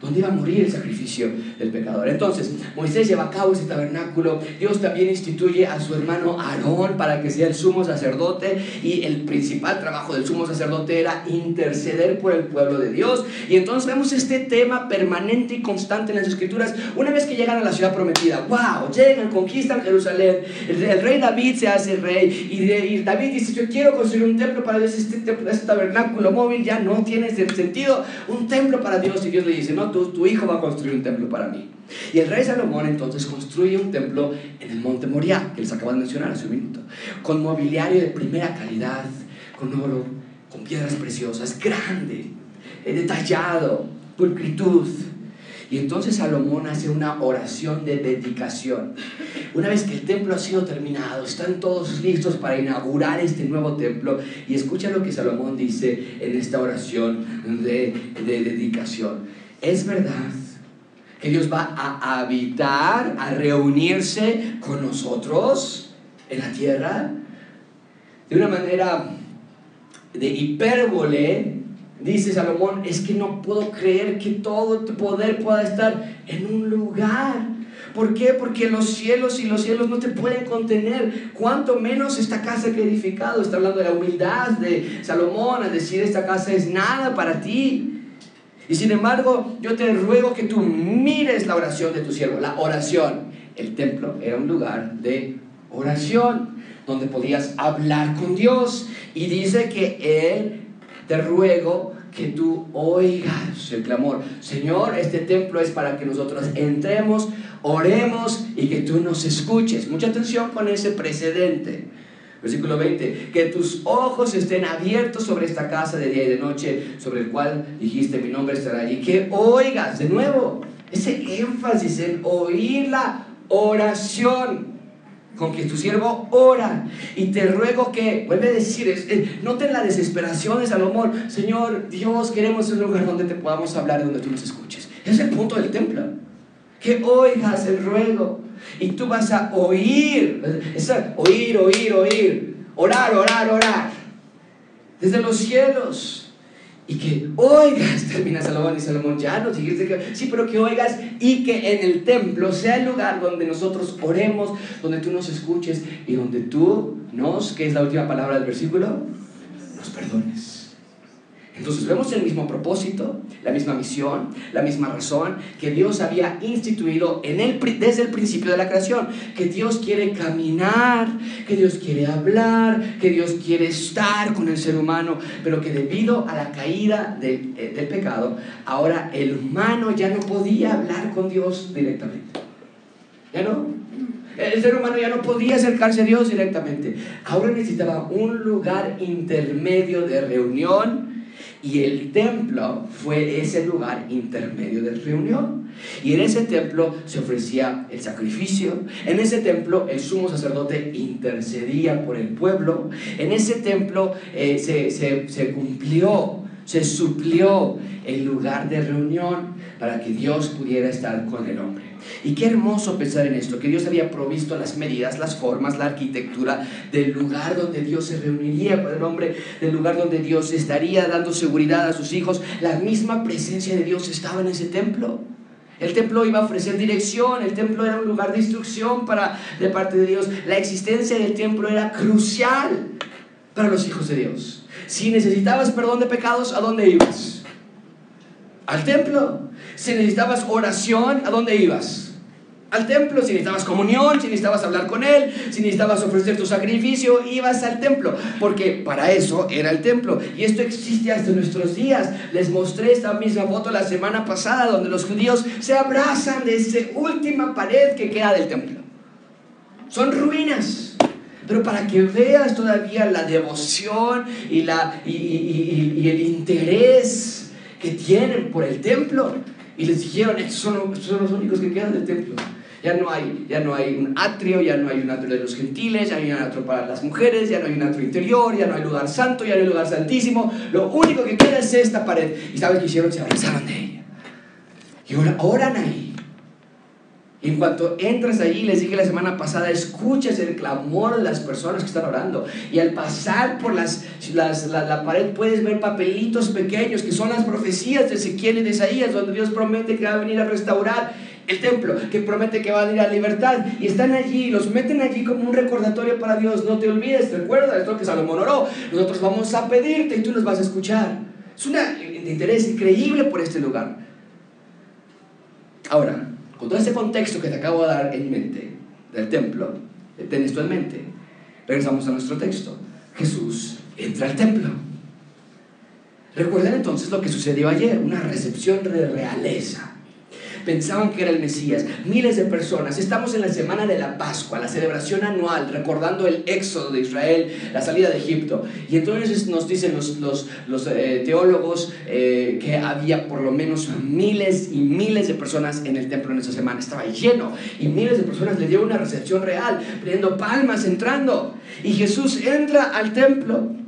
donde iba a morir el sacrificio del pecador. Entonces, Moisés lleva a cabo ese tabernáculo, Dios también instituye a su hermano Aarón para que sea el sumo sacerdote y el principal trabajo del sumo sacerdote era interceder por el pueblo de Dios. Y entonces vemos este tema permanente y constante en las escrituras. Una vez que llegan a la ciudad prometida, wow, llegan, conquistan Jerusalén, el, rey David se hace rey. Y, David dice, yo quiero construir un templo para Dios, este, este tabernáculo móvil ya no tiene sentido, un templo para Dios y Dios le dice, no, tu, hijo va a construir un templo para mí. Y el rey Salomón entonces construye un templo en el monte Moriah, que les acabo de mencionar hace un minuto, con mobiliario de primera calidad, con oro, con piedras preciosas, grande, eh, detallado, pulcritud. Y entonces Salomón hace una oración de dedicación. Una vez que el templo ha sido terminado, están todos listos para inaugurar este nuevo templo. Y escucha lo que Salomón dice en esta oración de dedicación. Es verdad que Dios va a habitar, a reunirse con nosotros en la tierra de una manera de hipérbole Dice Salomón, es que no puedo creer que todo tu poder pueda estar en un lugar. ¿Por qué? Porque los cielos y los cielos no te pueden contener. Cuanto menos esta casa que he edificado. Está hablando de la humildad de Salomón al decir esta casa es nada para ti. Y sin embargo, yo te ruego que tú mires la oración de tu siervo. La oración. El templo era un lugar de oración donde podías hablar con Dios. Y dice que Él te ruego que tú oigas el clamor. Señor, este templo es para que nosotros entremos, oremos y que tú nos escuches. Mucha atención con ese precedente. Versículo 20, que tus ojos estén abiertos sobre esta casa de día y de noche, sobre el cual dijiste mi nombre estará allí. Que oigas, de nuevo, ese énfasis en oír la oración con que tu siervo ora y te ruego que, vuelve a decir, eh, noten la desesperación de Salomón, Señor Dios, queremos un lugar donde te podamos hablar, donde tú nos escuches. Es el punto del templo, que oigas el ruego. Y tú vas a oír, oír, oír, oír, orar, orar, orar, desde los cielos. Y que oigas, termina Salomón y Salomón, ya no que, sí, pero que oigas y que en el templo sea el lugar donde nosotros oremos, donde tú nos escuches y donde tú nos, que es la última palabra del versículo, nos perdones. Entonces vemos el mismo propósito, la misma misión, la misma razón que Dios había instituido en el, desde el principio de la creación, que Dios quiere caminar, que Dios quiere hablar, que Dios quiere estar con el ser humano, pero que debido a la caída eh, del pecado, ahora el humano ya no podía hablar con Dios directamente. ¿Ya no? El ser humano ya no podía acercarse a Dios directamente. Ahora necesitaba un lugar intermedio de reunión y el templo fue ese lugar intermedio de reunión. Y en ese templo se ofrecía el sacrificio. En ese templo el sumo sacerdote intercedía por el pueblo. En ese templo eh, se, se, se cumplió, se suplió el lugar de reunión para que Dios pudiera estar con el hombre. Y qué hermoso pensar en esto, que Dios había provisto las medidas, las formas, la arquitectura del lugar donde Dios se reuniría con el hombre, del lugar donde Dios estaría dando seguridad a sus hijos. La misma presencia de Dios estaba en ese templo. El templo iba a ofrecer dirección, el templo era un lugar de instrucción para, de parte de Dios. La existencia del templo era crucial para los hijos de Dios. Si necesitabas perdón de pecados, ¿a dónde ibas? Al templo. Si necesitabas oración, ¿a dónde ibas? Al templo, si necesitabas comunión, si necesitabas hablar con Él, si necesitabas ofrecer tu sacrificio, ibas al templo, porque para eso era el templo. Y esto existe hasta nuestros días. Les mostré esta misma foto la semana pasada, donde los judíos se abrazan de esa última pared que queda del templo. Son ruinas. Pero para que veas todavía la devoción y, la, y el interés que tienen por el templo, y les dijeron, estos son, son los únicos que quedan del templo. Ya no, hay, ya no hay un atrio, ya no hay un atrio de los gentiles, ya no hay un atrio para las mujeres, ya no hay un atrio interior, ya no hay lugar santo, ya no hay lugar santísimo. Lo único que queda es esta pared. ¿Y sabes qué hicieron? Se abrazaron de ella. Y ahora oran ahí. Y en cuanto entras allí, les dije la semana pasada, escuchas el clamor de las personas que están orando. Y al pasar por las, las la, pared puedes ver papelitos pequeños que son las profecías de Ezequiel y de Isaías, donde Dios promete que va a venir a restaurar el templo, que promete que va a venir a libertad. Y están allí, los meten allí como un recordatorio para Dios. No te olvides, recuerda esto que Salomón oró. Nosotros vamos a pedirte y tú nos vas a escuchar. Es un interés increíble por este lugar. Ahora, con todo ese contexto que te acabo de dar en mente del templo, ten esto en mente. Regresamos a nuestro texto. Jesús entra al templo. Recuerden entonces lo que sucedió ayer, una recepción de realeza. Pensaban que era el Mesías. Miles de personas. Estamos en la semana de la Pascua, la celebración anual, recordando el éxodo de Israel, la salida de Egipto. Y entonces nos dicen los, los, los eh, teólogos eh, que había por lo menos miles y miles de personas en el templo en esa semana. Estaba lleno. Y miles de personas le dieron una recepción real, pidiendo palmas, entrando. Y Jesús entra al templo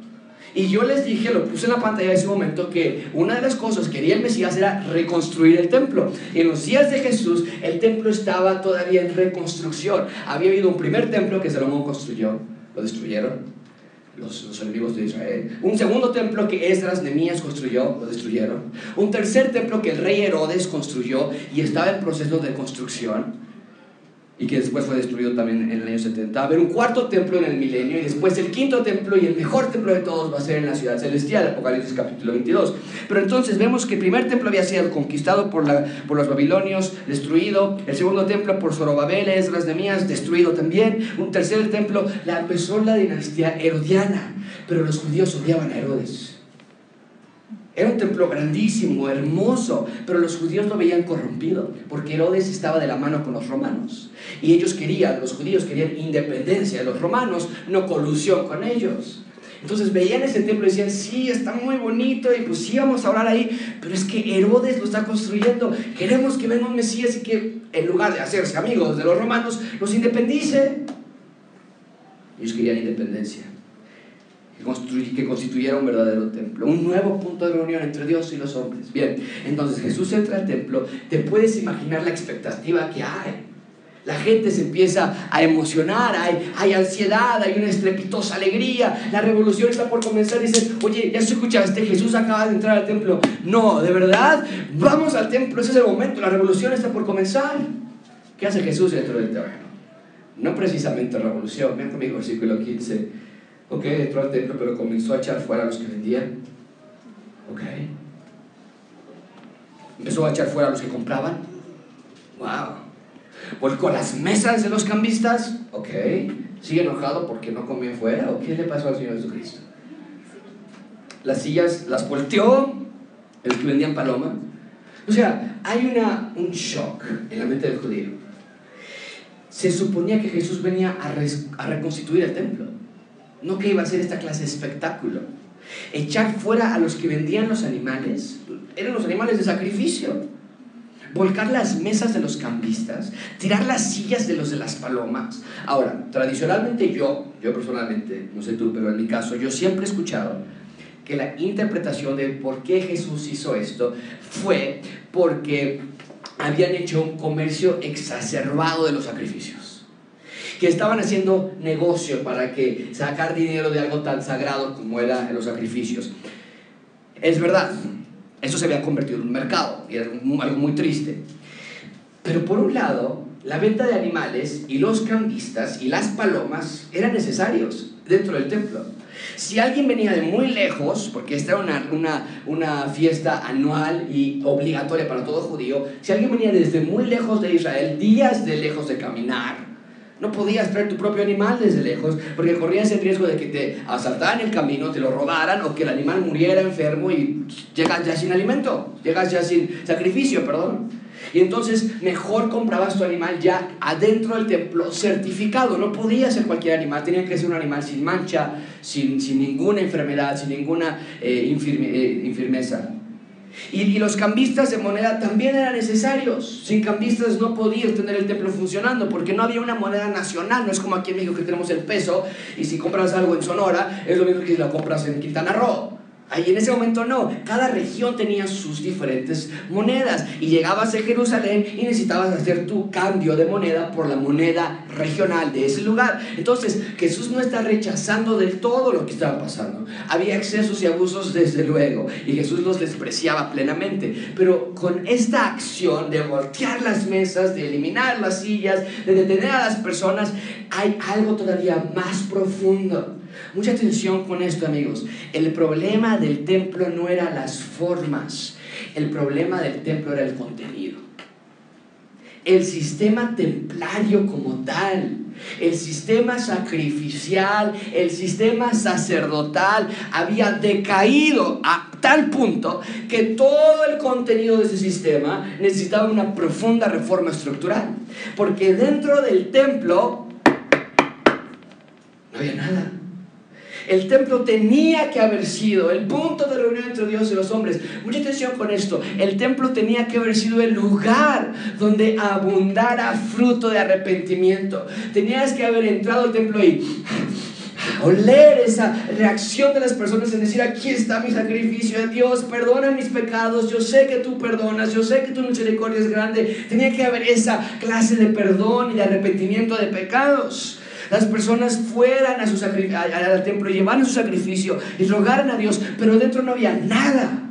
y yo les dije, lo puse en la pantalla en ese momento, que una de las cosas que quería el Mesías era reconstruir el templo. En los días de Jesús, el templo estaba todavía en reconstrucción. Había habido un primer templo que Salomón construyó, lo destruyeron. Los, los, enemigos de Israel. Un segundo templo que Esdras Nemías construyó, lo destruyeron. Un tercer templo que el rey Herodes construyó y estaba en proceso de construcción y que después fue destruido también en el año 70. Va a haber un cuarto templo en el milenio y después el quinto templo y el mejor templo de todos va a ser en la ciudad celestial, Apocalipsis capítulo 22. Pero entonces vemos que el primer templo había sido conquistado por, la, por los babilonios, destruido. El segundo templo por Zorobabel, Esdras, Mías destruido también. Un tercer templo, la empezó la dinastía herodiana, pero los judíos odiaban a Herodes. Era un templo grandísimo, hermoso, pero los judíos lo veían corrompido, porque Herodes estaba de la mano con los romanos. Y ellos querían, los judíos querían independencia de los romanos, no colusión con ellos. Entonces veían ese templo y decían, sí, está muy bonito y pues a orar ahí, pero es que Herodes lo está construyendo. Queremos que venga un Mesías y que en lugar de hacerse amigos de los romanos, los independice. Ellos querían independencia que constituyera un verdadero templo, un nuevo punto de reunión entre Dios y los hombres. Bien, entonces Jesús entra al templo, te puedes imaginar la expectativa que hay. La gente se empieza a emocionar, hay, hay ansiedad, hay una estrepitosa alegría, la revolución está por comenzar y dicen, oye, ya se escuchaste, Jesús acaba de entrar al templo. No, de verdad, vamos al templo, ese es el momento, la revolución está por comenzar. ¿Qué hace Jesús dentro del terreno? No precisamente revolución, vean conmigo versículo 15 Ok, entró al templo, pero comenzó a echar fuera a los que vendían. Ok. Empezó a echar fuera a los que compraban. Wow. Volcó las mesas de los cambistas. Ok. Sigue enojado porque no comió fuera. ¿O qué le pasó al Señor Jesucristo? Las sillas las volteó. El que vendían paloma. O sea, hay una, un shock en la mente del judío. Se suponía que Jesús venía a, a reconstituir el templo no que iba a ser esta clase de espectáculo. Echar fuera a los que vendían los animales, eran los animales de sacrificio. Volcar las mesas de los campistas, tirar las sillas de los de las palomas. Ahora, tradicionalmente yo, yo personalmente, no sé tú, pero en mi caso, yo siempre he escuchado que la interpretación de por qué Jesús hizo esto fue porque habían hecho un comercio exacerbado de los sacrificios que estaban haciendo negocio para que sacar dinero de algo tan sagrado como eran los sacrificios. Es verdad, eso se había convertido en un mercado y era algo muy triste. Pero por un lado, la venta de animales y los cambistas y las palomas eran necesarios dentro del templo. Si alguien venía de muy lejos, porque esta era una, una, una, fiesta anual y obligatoria para todo judío, si alguien venía desde muy lejos de Israel, días de lejos de caminar, no podías traer tu propio animal desde lejos porque corrías el riesgo de que te asaltaran el camino, te lo robaran o que el animal muriera enfermo y llegas ya sin alimento, llegas ya sin sacrificio, perdón. Y entonces mejor comprabas tu animal ya adentro del templo, certificado. No podía ser cualquier animal, tenía que ser un animal sin mancha, sin, sin ninguna enfermedad, sin ninguna eh, eh infirmeza. Y, los cambistas de moneda también eran necesarios. Sin cambistas no podías tener el templo funcionando porque no había una moneda nacional. No es como aquí en México que tenemos el peso y si compras algo en Sonora es lo mismo que si lo compras en Quintana Roo. Ahí en ese momento no, cada región tenía sus diferentes monedas y llegabas a Jerusalén y necesitabas hacer tu cambio de moneda por la moneda regional de ese lugar. Entonces Jesús no está rechazando del todo lo que estaba pasando. Había excesos y abusos desde luego y Jesús los despreciaba plenamente. Pero con esta acción de voltear las mesas, de eliminar las sillas, de detener a las personas, hay algo todavía más profundo. Mucha atención con esto, amigos. El problema del templo no era las formas, el problema del templo era el contenido. El sistema templario como tal El sistema sacrificial, el sistema sacerdotal había decaído a tal punto que todo el contenido de ese sistema necesitaba una profunda reforma estructural. Porque dentro del templo no había nada. El templo tenía que haber sido el punto de reunión entre Dios y los hombres. Mucha atención con esto. El templo tenía que haber sido el lugar donde abundara fruto de arrepentimiento. Tenías que haber entrado al templo y oler esa reacción de las personas en decir, aquí está mi sacrificio, Dios, perdona mis pecados, yo sé que tú perdonas, yo sé que tu misericordia es grande. Tenía que haber esa clase de perdón y de arrepentimiento de pecados las personas fueran a su al templo, llevaran su sacrificio y rogaran a Dios, pero dentro no había nada.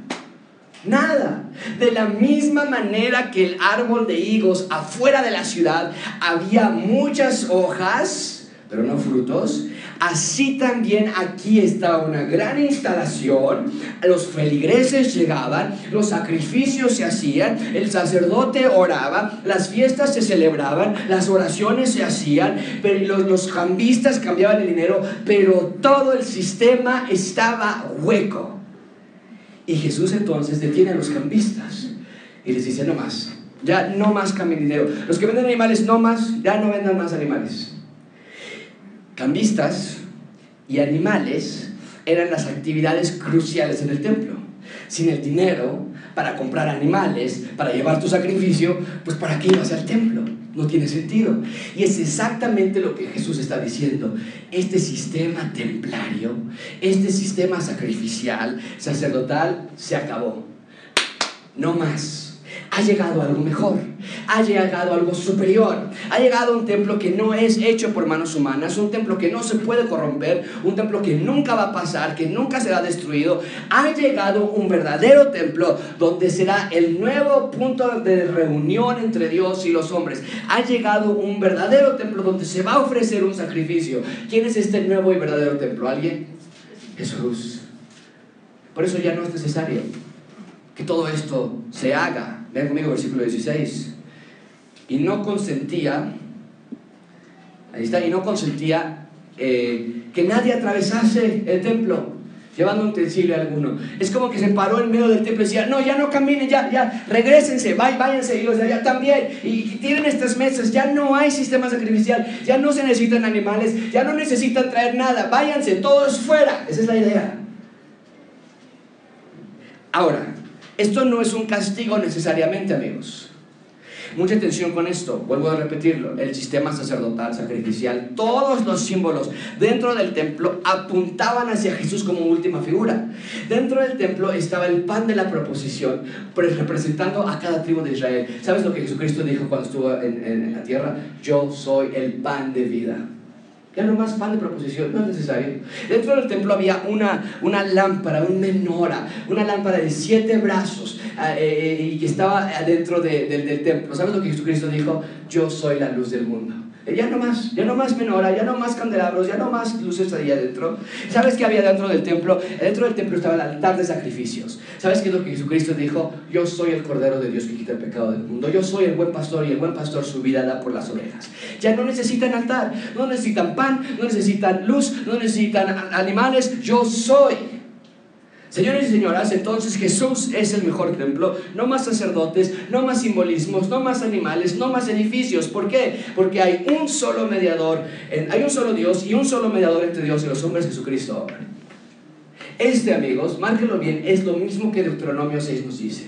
Nada. De la misma manera que el árbol de higos afuera de la ciudad había muchas hojas, pero no frutos, Así también aquí estaba una gran instalación, los feligreses llegaban, los sacrificios se hacían, el sacerdote oraba, las fiestas se celebraban, las oraciones se hacían, pero los, los cambistas cambiaban el dinero, pero todo el sistema estaba hueco. Y Jesús entonces detiene a los cambistas y les dice, no más, ya no más cambien dinero. Los que venden animales, no más, ya no vendan más animales. Cambistas y animales eran las actividades cruciales en el templo. Sin el dinero para comprar animales, para llevar tu sacrificio, pues ¿para qué ibas al templo? No tiene sentido. Y es exactamente lo que Jesús está diciendo. Este sistema templario, este sistema sacrificial, sacerdotal, se acabó. No más ha llegado algo mejor, ha llegado algo superior, ha llegado un templo que no es hecho por manos humanas, un templo que no se puede corromper, un templo que nunca va a pasar, que nunca será destruido. Ha llegado un verdadero templo donde será el nuevo punto de reunión entre Dios y los hombres. Ha llegado un verdadero templo donde se va a ofrecer un sacrificio. ¿Quién es este nuevo y verdadero templo? ¿Alguien? Jesús. Por eso ya no es necesario que todo esto se haga Vean conmigo versículo 16. Y no consentía, ahí está, y no consentía eh, que nadie atravesase el templo llevando un utensilio alguno. Es como que se paró en medio del templo y decía, no, ya no caminen, ya, ya, regresense, váyanse, y los de allá también. Y, tienen estas mesas, ya no hay sistema sacrificial, ya no se necesitan animales, ya no necesitan traer nada, váyanse, todos fuera. Esa es la idea. Ahora, esto no es un castigo necesariamente, amigos. Mucha atención con esto, vuelvo a repetirlo, el sistema sacerdotal, sacrificial, todos los símbolos dentro del templo apuntaban hacia Jesús como última figura. Dentro del templo estaba el pan de la proposición, representando a cada tribu de Israel. ¿Sabes lo que Jesucristo dijo cuando estuvo en, en la tierra? Yo soy el pan de vida. Ya no más pan de proposición, no es necesario. Dentro del templo había una, una lámpara, una menora, una lámpara de siete brazos ah, eh, eh, y que estaba dentro del templo. ¿Sabes lo que Jesucristo dijo? Yo soy la luz del mundo. Eh, ya no más, ya no más menora, ya no más candelabros, ya no más luces ahí adentro. ¿Sabes qué había dentro del templo? Dentro del templo estaba el altar de sacrificios. ¿Sabes qué es lo que Jesucristo dijo? Yo soy el Cordero de Dios que quita el pecado del mundo. Yo soy el buen pastor y el buen pastor su vida da por las ovejas. Ya no necesitan altar, no necesitan pan, no necesitan luz, no necesitan animales. Yo soy. Señores y señoras, entonces Jesús es el mejor templo. No más sacerdotes, no más simbolismos, no más animales, no más edificios. ¿Por qué? Porque hay un solo mediador, hay un solo Dios y un solo mediador entre Dios y los hombres, Jesucristo. Este, amigos, márquenlo bien, es lo mismo que Deuteronomio 6 nos dice.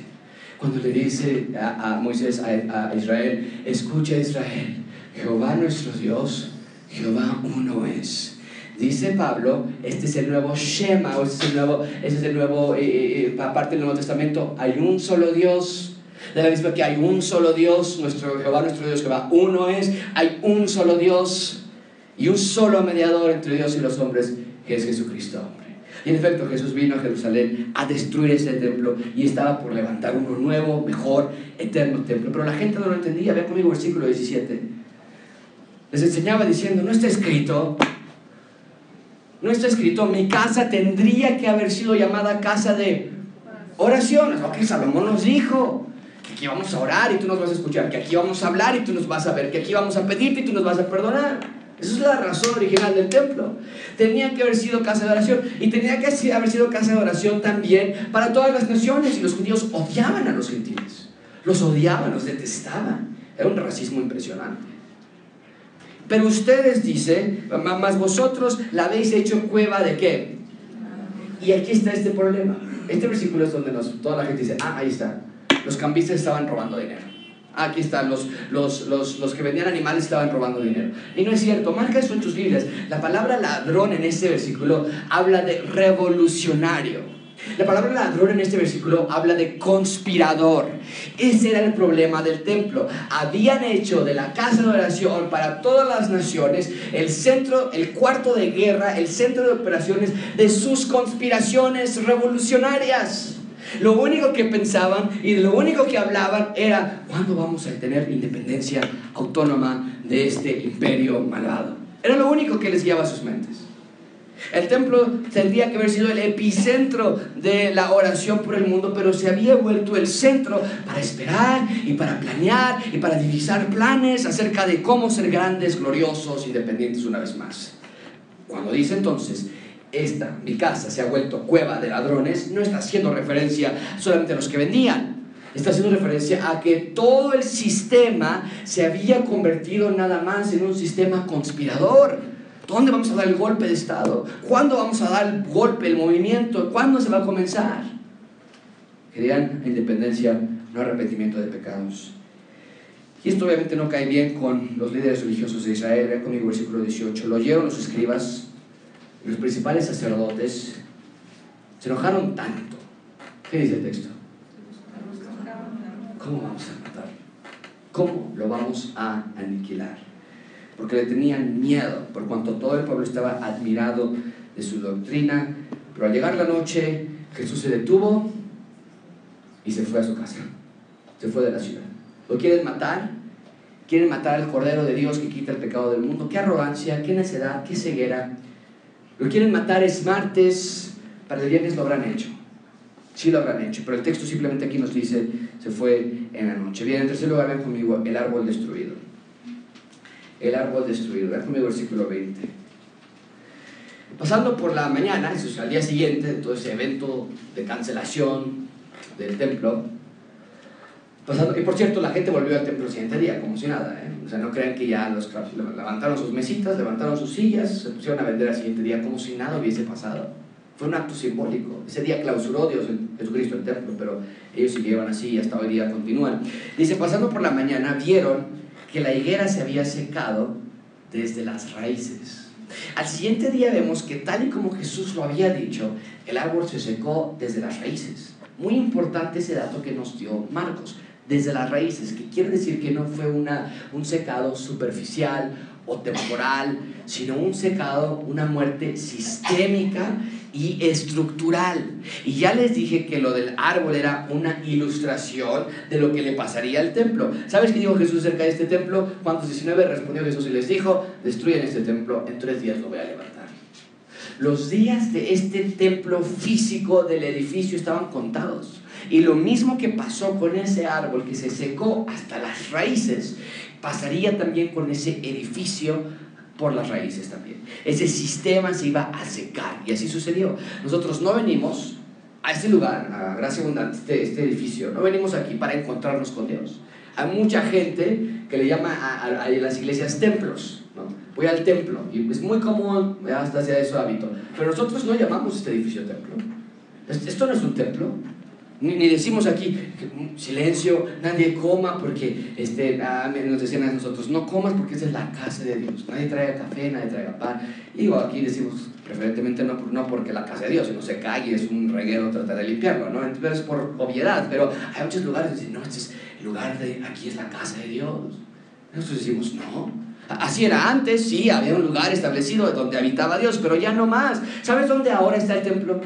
Cuando le dice a, Moisés, a, a Israel, escucha Israel, Jehová nuestro Dios, Jehová uno es. Dice Pablo, este es el nuevo Shema, o este es el nuevo, este es el nuevo eh, eh, eh, aparte del Nuevo Testamento, hay un solo Dios. De la misma que hay un solo Dios, nuestro Jehová, nuestro Dios Jehová, uno es, hay un solo Dios y un solo mediador entre Dios y los hombres, que es Jesucristo. Y en efecto, Jesús vino a Jerusalén a destruir ese templo y estaba por levantar uno nuevo, mejor, eterno templo. Pero la gente no lo entendía. Vean conmigo el versículo 17. Les enseñaba diciendo, no está escrito no está escrito, mi casa tendría que haber sido llamada casa de oración. Es lo que Salomón nos dijo. Que aquí vamos a orar y tú nos vas a escuchar. Que aquí vamos a hablar y tú nos vas a ver. Que aquí vamos a pedirte y tú nos vas a perdonar. Esa es la razón original del templo. Tenía que haber sido casa de oración y tenía que haber sido casa de oración también para todas las naciones y los judíos odiaban a los gentiles. Los odiaban, los detestaban. Era un racismo impresionante. Pero ustedes, dice, más vosotros la habéis hecho cueva de qué? Y aquí está este problema. Este versículo es donde toda la gente dice, ah, ahí está. Los cambistas estaban robando dinero. Aquí están, los, los, los, los, que vendían animales estaban robando dinero. Y no es cierto, marca eso en tus Biblias. La palabra ladrón en este versículo habla de revolucionario. La palabra ladrón en este versículo habla de conspirador. Ese era el problema del templo. Habían hecho de la casa de oración para todas las naciones el centro, el cuarto de guerra, el centro de operaciones de sus conspiraciones revolucionarias. Lo único que pensaban y lo único que hablaban era, ¿cuándo vamos a tener independencia autónoma de este imperio malvado? Era lo único que les guiaba sus mentes. El templo tendría que haber sido el epicentro de la oración por el mundo, pero se había vuelto el centro para esperar y para planear y para divisar planes acerca de cómo ser grandes, gloriosos, independientes una vez más. Cuando dice entonces, esta, mi casa, se ha vuelto cueva de ladrones, no está haciendo referencia solamente a los que vendían, está haciendo referencia a que todo el sistema se había convertido nada más en un sistema conspirador. ¿Dónde vamos a dar el golpe de Estado? ¿Cuándo vamos a dar el golpe, el movimiento? ¿Cuándo se va a comenzar? Querían independencia, no arrepentimiento de pecados. Y esto obviamente no cae bien con los líderes religiosos de Israel. Vean conmigo versículo 18. Lo oyeron los escribas los principales sacerdotes se enojaron tanto. ¿Qué dice el texto? ¿Cómo vamos a matar? ¿Cómo lo vamos a aniquilar? Porque le tenían miedo, por cuanto todo el pueblo estaba admirado de su doctrina. Pero al llegar la noche, Jesús se detuvo y se fue a su casa. Se fue de la ciudad. ¿Lo quieren matar? ¿Quieren matar al Cordero de Dios que quita el pecado del mundo? ¿Qué arrogancia? ¿Qué necedad? ¿Qué ceguera? Lo quieren matar es martes, para el viernes lo habrán hecho. Sí lo habrán hecho, pero el texto simplemente aquí nos dice, se fue en la noche. Bien, en tercer lugar, ven conmigo el árbol destruido. El árbol destruido. Ven conmigo versículo 20. Pasando por la mañana, al día siguiente de todo ese evento de cancelación del templo, y por cierto, la gente volvió al templo el siguiente día, como si nada. ¿eh? O sea, no crean que ya los levantaron sus mesitas, levantaron sus sillas, se pusieron a vender al siguiente día como si nada hubiese pasado. Fue un acto simbólico. Ese día clausuró Dios, Jesucristo, el templo, pero ellos siguieron así y hasta hoy día continúan. Dice, pasando por la mañana, vieron que la higuera se había secado desde las raíces. Al siguiente día vemos que tal y como Jesús lo había dicho, el árbol se secó desde las raíces. Muy importante ese dato que nos dio Marcos desde las raíces, que quiere decir que no fue una, un secado superficial o temporal, sino un secado, una muerte sistémica y estructural. Y ya les dije que lo del árbol era una ilustración de lo que le pasaría al templo. ¿Sabes qué dijo Jesús acerca de este templo? Juan 19 respondió Jesús y les dijo, destruyen este templo, en tres días lo voy a levantar. Los días de este templo físico del edificio estaban contados. Y lo mismo que pasó con ese árbol que se secó hasta las raíces, pasaría también con ese edificio por las raíces también. Ese sistema se iba a secar y así sucedió. Nosotros no venimos a este lugar, a Gracia Abundante, este, este edificio, no venimos aquí para encontrarnos con Dios. Hay mucha gente que le llama a, las iglesias templos. ¿no? Voy al templo y es muy común, hasta hacia eso hábito. Pero nosotros no llamamos este edificio templo. Esto no es un templo, ni, decimos aquí, silencio, nadie coma porque este, ah, nos decían a nosotros, no comas porque esa es la casa de Dios. Nadie traiga café, nadie traiga pan. Y aquí decimos preferentemente no, no porque la casa de Dios, sino se calle, es un reguero, trata de limpiarlo, ¿no? Entonces por obviedad, pero hay muchos lugares que dicen, no, este es el lugar de, aquí es la casa de Dios. Nosotros decimos, no, Así era antes, sí, había un lugar establecido donde habitaba Dios, pero ya no más. ¿Sabes dónde ahora está el templo?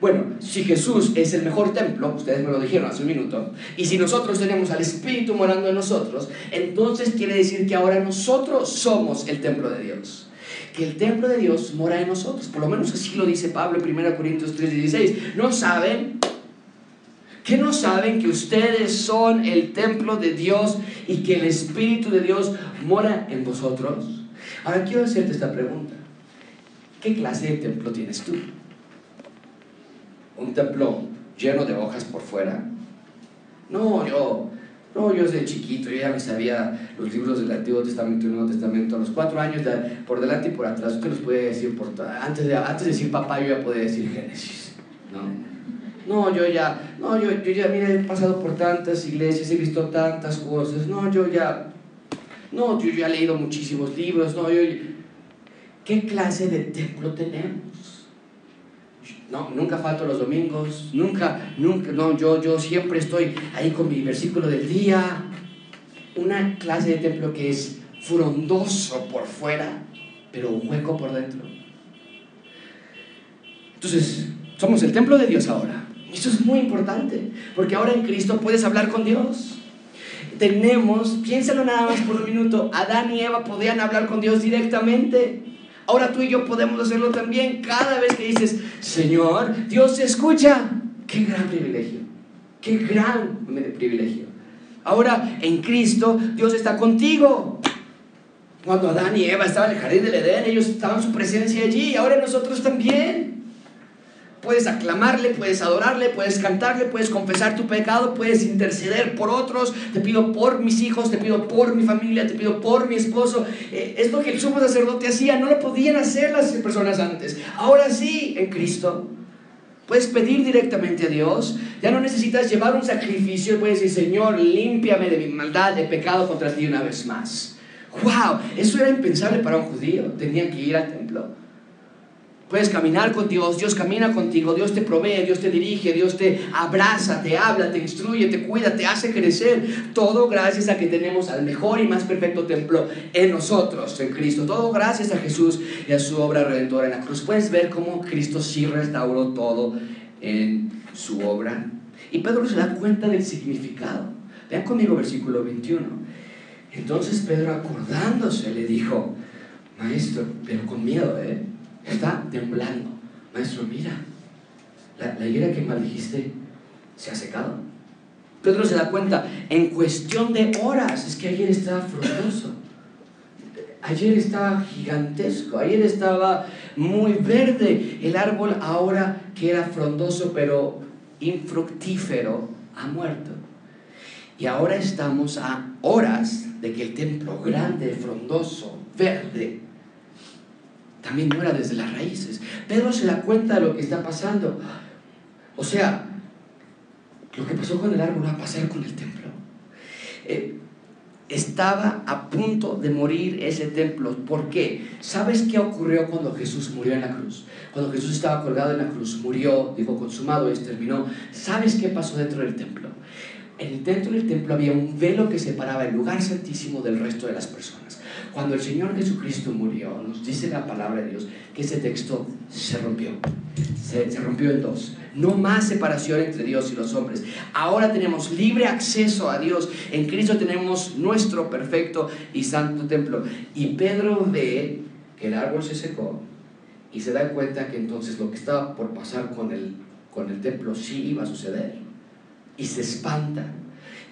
Bueno, si Jesús es el mejor templo, ustedes me lo dijeron hace un minuto, y si nosotros tenemos al Espíritu morando en nosotros, entonces quiere decir que ahora nosotros somos el templo de Dios. Que el templo de Dios mora en nosotros, por lo menos así lo dice Pablo en 1 Corintios 3:16. ¿No saben? ¿Que no saben que ustedes son el templo de Dios y que el Espíritu de Dios mora en vosotros? Ahora quiero hacerte esta pregunta. ¿Qué clase de templo tienes tú? ¿Un templo lleno de hojas por fuera? No, yo, no, yo desde chiquito, yo ya me sabía los libros del Antiguo Testamento y Nuevo Testamento. A los cuatro años, por delante y por atrás, usted los puede decir por antes de, antes de decir papá, yo ya podía decir Génesis. ¿no? No, yo ya, no, yo, yo ya, mira, he pasado por tantas iglesias, he visto tantas cosas. No, yo ya, no, yo ya he leído muchísimos libros. No, yo, ¿qué clase de templo tenemos? No, nunca falto los domingos, nunca, nunca, no, yo, yo siempre estoy ahí con mi versículo del día. Una clase de templo que es frondoso por fuera, pero hueco por dentro. Entonces, somos el templo de Dios ahora. Esto es muy importante, porque ahora en Cristo puedes hablar con Dios. Tenemos, piénsalo nada más por un minuto, Adán y Eva podían hablar con Dios directamente. Ahora tú y yo podemos hacerlo también cada vez que dices, Señor, Dios escucha. Qué gran privilegio, qué gran privilegio. Ahora en Cristo Dios está contigo. Cuando Adán y Eva estaban en el jardín del Edén, ellos estaban en su presencia allí, ahora nosotros también. Puedes aclamarle, puedes adorarle, puedes cantarle, puedes confesar tu pecado, puedes interceder por otros. Te pido por mis hijos, te pido por mi familia, te pido por mi esposo. Eh, es lo que el sumo sacerdote hacía, no lo podían hacer las personas antes. Ahora sí, en Cristo. Puedes pedir directamente a Dios. Ya no necesitas llevar un sacrificio. Puedes decir, Señor, límpiame de mi maldad, de pecado contra ti una vez más. ¡Wow! Eso era impensable para un judío. Tenían que ir al templo. Puedes caminar con Dios, Dios camina contigo, Dios te provee, Dios te dirige, Dios te abraza, te habla, te instruye, te cuida, te hace crecer. Todo gracias a que tenemos al mejor y más perfecto templo en nosotros, en Cristo. Todo gracias a Jesús y a su obra redentora en la cruz. Puedes ver cómo Cristo sí restauró todo en su obra. Y Pedro se da cuenta del significado. Vean conmigo versículo 21. Entonces Pedro acordándose le dijo, maestro, pero con miedo, ¿eh? Está temblando. Maestro, mira, la, la higuera que maldijiste se ha secado. Pedro se da cuenta, en cuestión de horas, es que ayer estaba frondoso. Ayer estaba gigantesco, ayer estaba muy verde el árbol, ahora que era frondoso pero infructífero, ha muerto. Y ahora estamos a horas de que el templo grande, frondoso, verde, también muera desde las raíces. Pedro se da cuenta de lo que está pasando. O sea, lo que pasó con el árbol va a pasar con el templo. Eh, estaba a punto de morir ese templo. ¿Por qué? ¿Sabes qué ocurrió cuando Jesús murió en la cruz? Cuando Jesús estaba colgado en la cruz, murió, dijo, consumado es, terminó. ¿Sabes qué pasó dentro del templo? En el dentro del templo había un velo que separaba el lugar santísimo del resto de las personas. Cuando el Señor Jesucristo murió, nos dice la palabra de Dios que ese texto se rompió. Se, se, rompió en dos. No más separación entre Dios y los hombres. Ahora tenemos libre acceso a Dios. En Cristo tenemos nuestro perfecto y santo templo. Y Pedro ve que el árbol se secó y se da cuenta que entonces lo que estaba por pasar con el, con el templo sí iba a suceder. Y se espanta.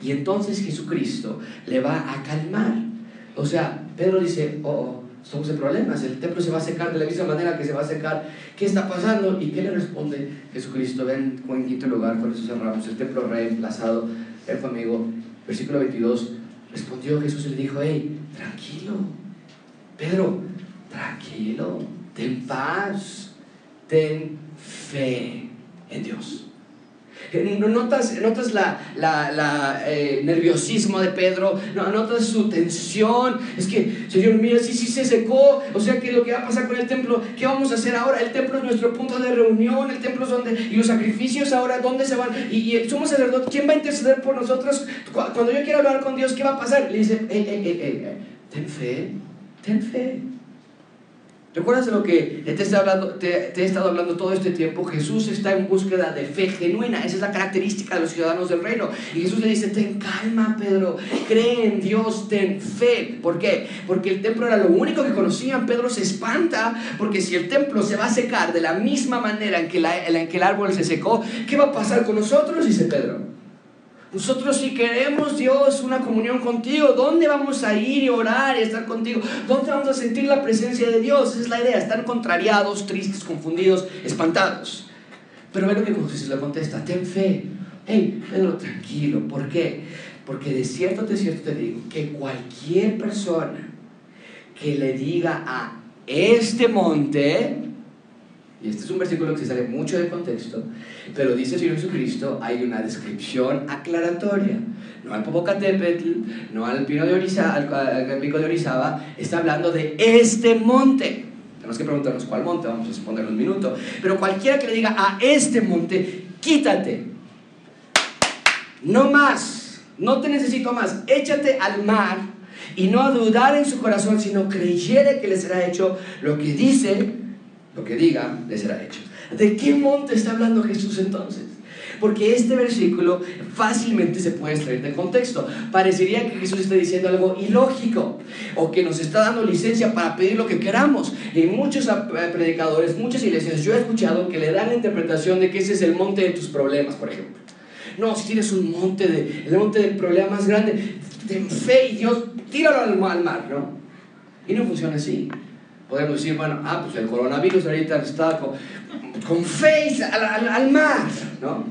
Y entonces Jesucristo le va a calmar. O sea, Pedro dice, oh, oh, somos en problemas, el templo se va a secar de la misma manera que se va a secar. ¿Qué está pasando? ¿Y qué le responde Jesucristo? Ven, en quinto lugar, con eso cerramos, el templo reemplazado. Ven conmigo, versículo 22, respondió Jesús y le dijo, hey, tranquilo, Pedro, tranquilo, ten paz, ten fe en Dios. ¿Notas, notas la, eh, nerviosismo de Pedro? ¿Notas su tensión? Es que, Señor, mira, sí, sí se secó. O sea, que lo que va a pasar con el templo, ¿qué vamos a hacer ahora? El templo es nuestro punto de reunión, el templo es donde... Y los sacrificios ahora, ¿dónde se van? Y, y somos sacerdotes, ¿quién va a interceder por nosotros? Cuando yo quiero hablar con Dios, ¿qué va a pasar? Le dice, eh, eh, ten fe, ten fe. ¿Recuerdas de lo que te he, estado hablando todo este tiempo? Jesús está en búsqueda de fe genuina. Esa es la característica de los ciudadanos del reino. Y Jesús le dice, ten calma, Pedro. Cree en Dios, ten fe. ¿Por qué? Porque el templo era lo único que conocían. Pedro se espanta porque si el templo se va a secar de la misma manera en que, en que el árbol se secó, ¿qué va a pasar con nosotros? Dice Pedro. Nosotros si queremos Dios una comunión contigo, ¿dónde vamos a ir y orar y estar contigo? ¿Dónde vamos a sentir la presencia de Dios? Esa es la idea, estar contrariados, tristes, confundidos, espantados. Pero ve lo que Jesús le contesta, ten fe. Hey, Pedro, tranquilo. ¿Por qué? Porque de cierto, de cierto te digo, que cualquier persona que le diga a este monte, y este es un versículo que se sale mucho del contexto, pero dice el Señor Jesucristo, hay una descripción aclaratoria. No al Popocatépetl, no al, pino de Orizaba, al, pico de Orizaba, está hablando de este monte. Tenemos que preguntarnos cuál monte, vamos a responder un minuto. Pero cualquiera que le diga a este monte, quítate. No más, no te necesito más, échate al mar y no a dudar en su corazón, sino creyere que le será hecho lo que dice lo que diga le será hecho. ¿De qué monte está hablando Jesús entonces? Porque este versículo fácilmente se puede extraer de contexto. Parecería que Jesús está diciendo algo ilógico o que nos está dando licencia para pedir lo que queramos. Y muchos predicadores, muchas iglesias, yo he escuchado que le dan la interpretación de que ese es el monte de tus problemas, por ejemplo. No, si tienes un monte, de, el monte del problema más grande, ten fe y Dios, tíralo al mar, ¿no? Y no funciona así. Podemos decir, bueno, ah, pues el coronavirus ahorita está con, con fe al, al, mar, ¿no?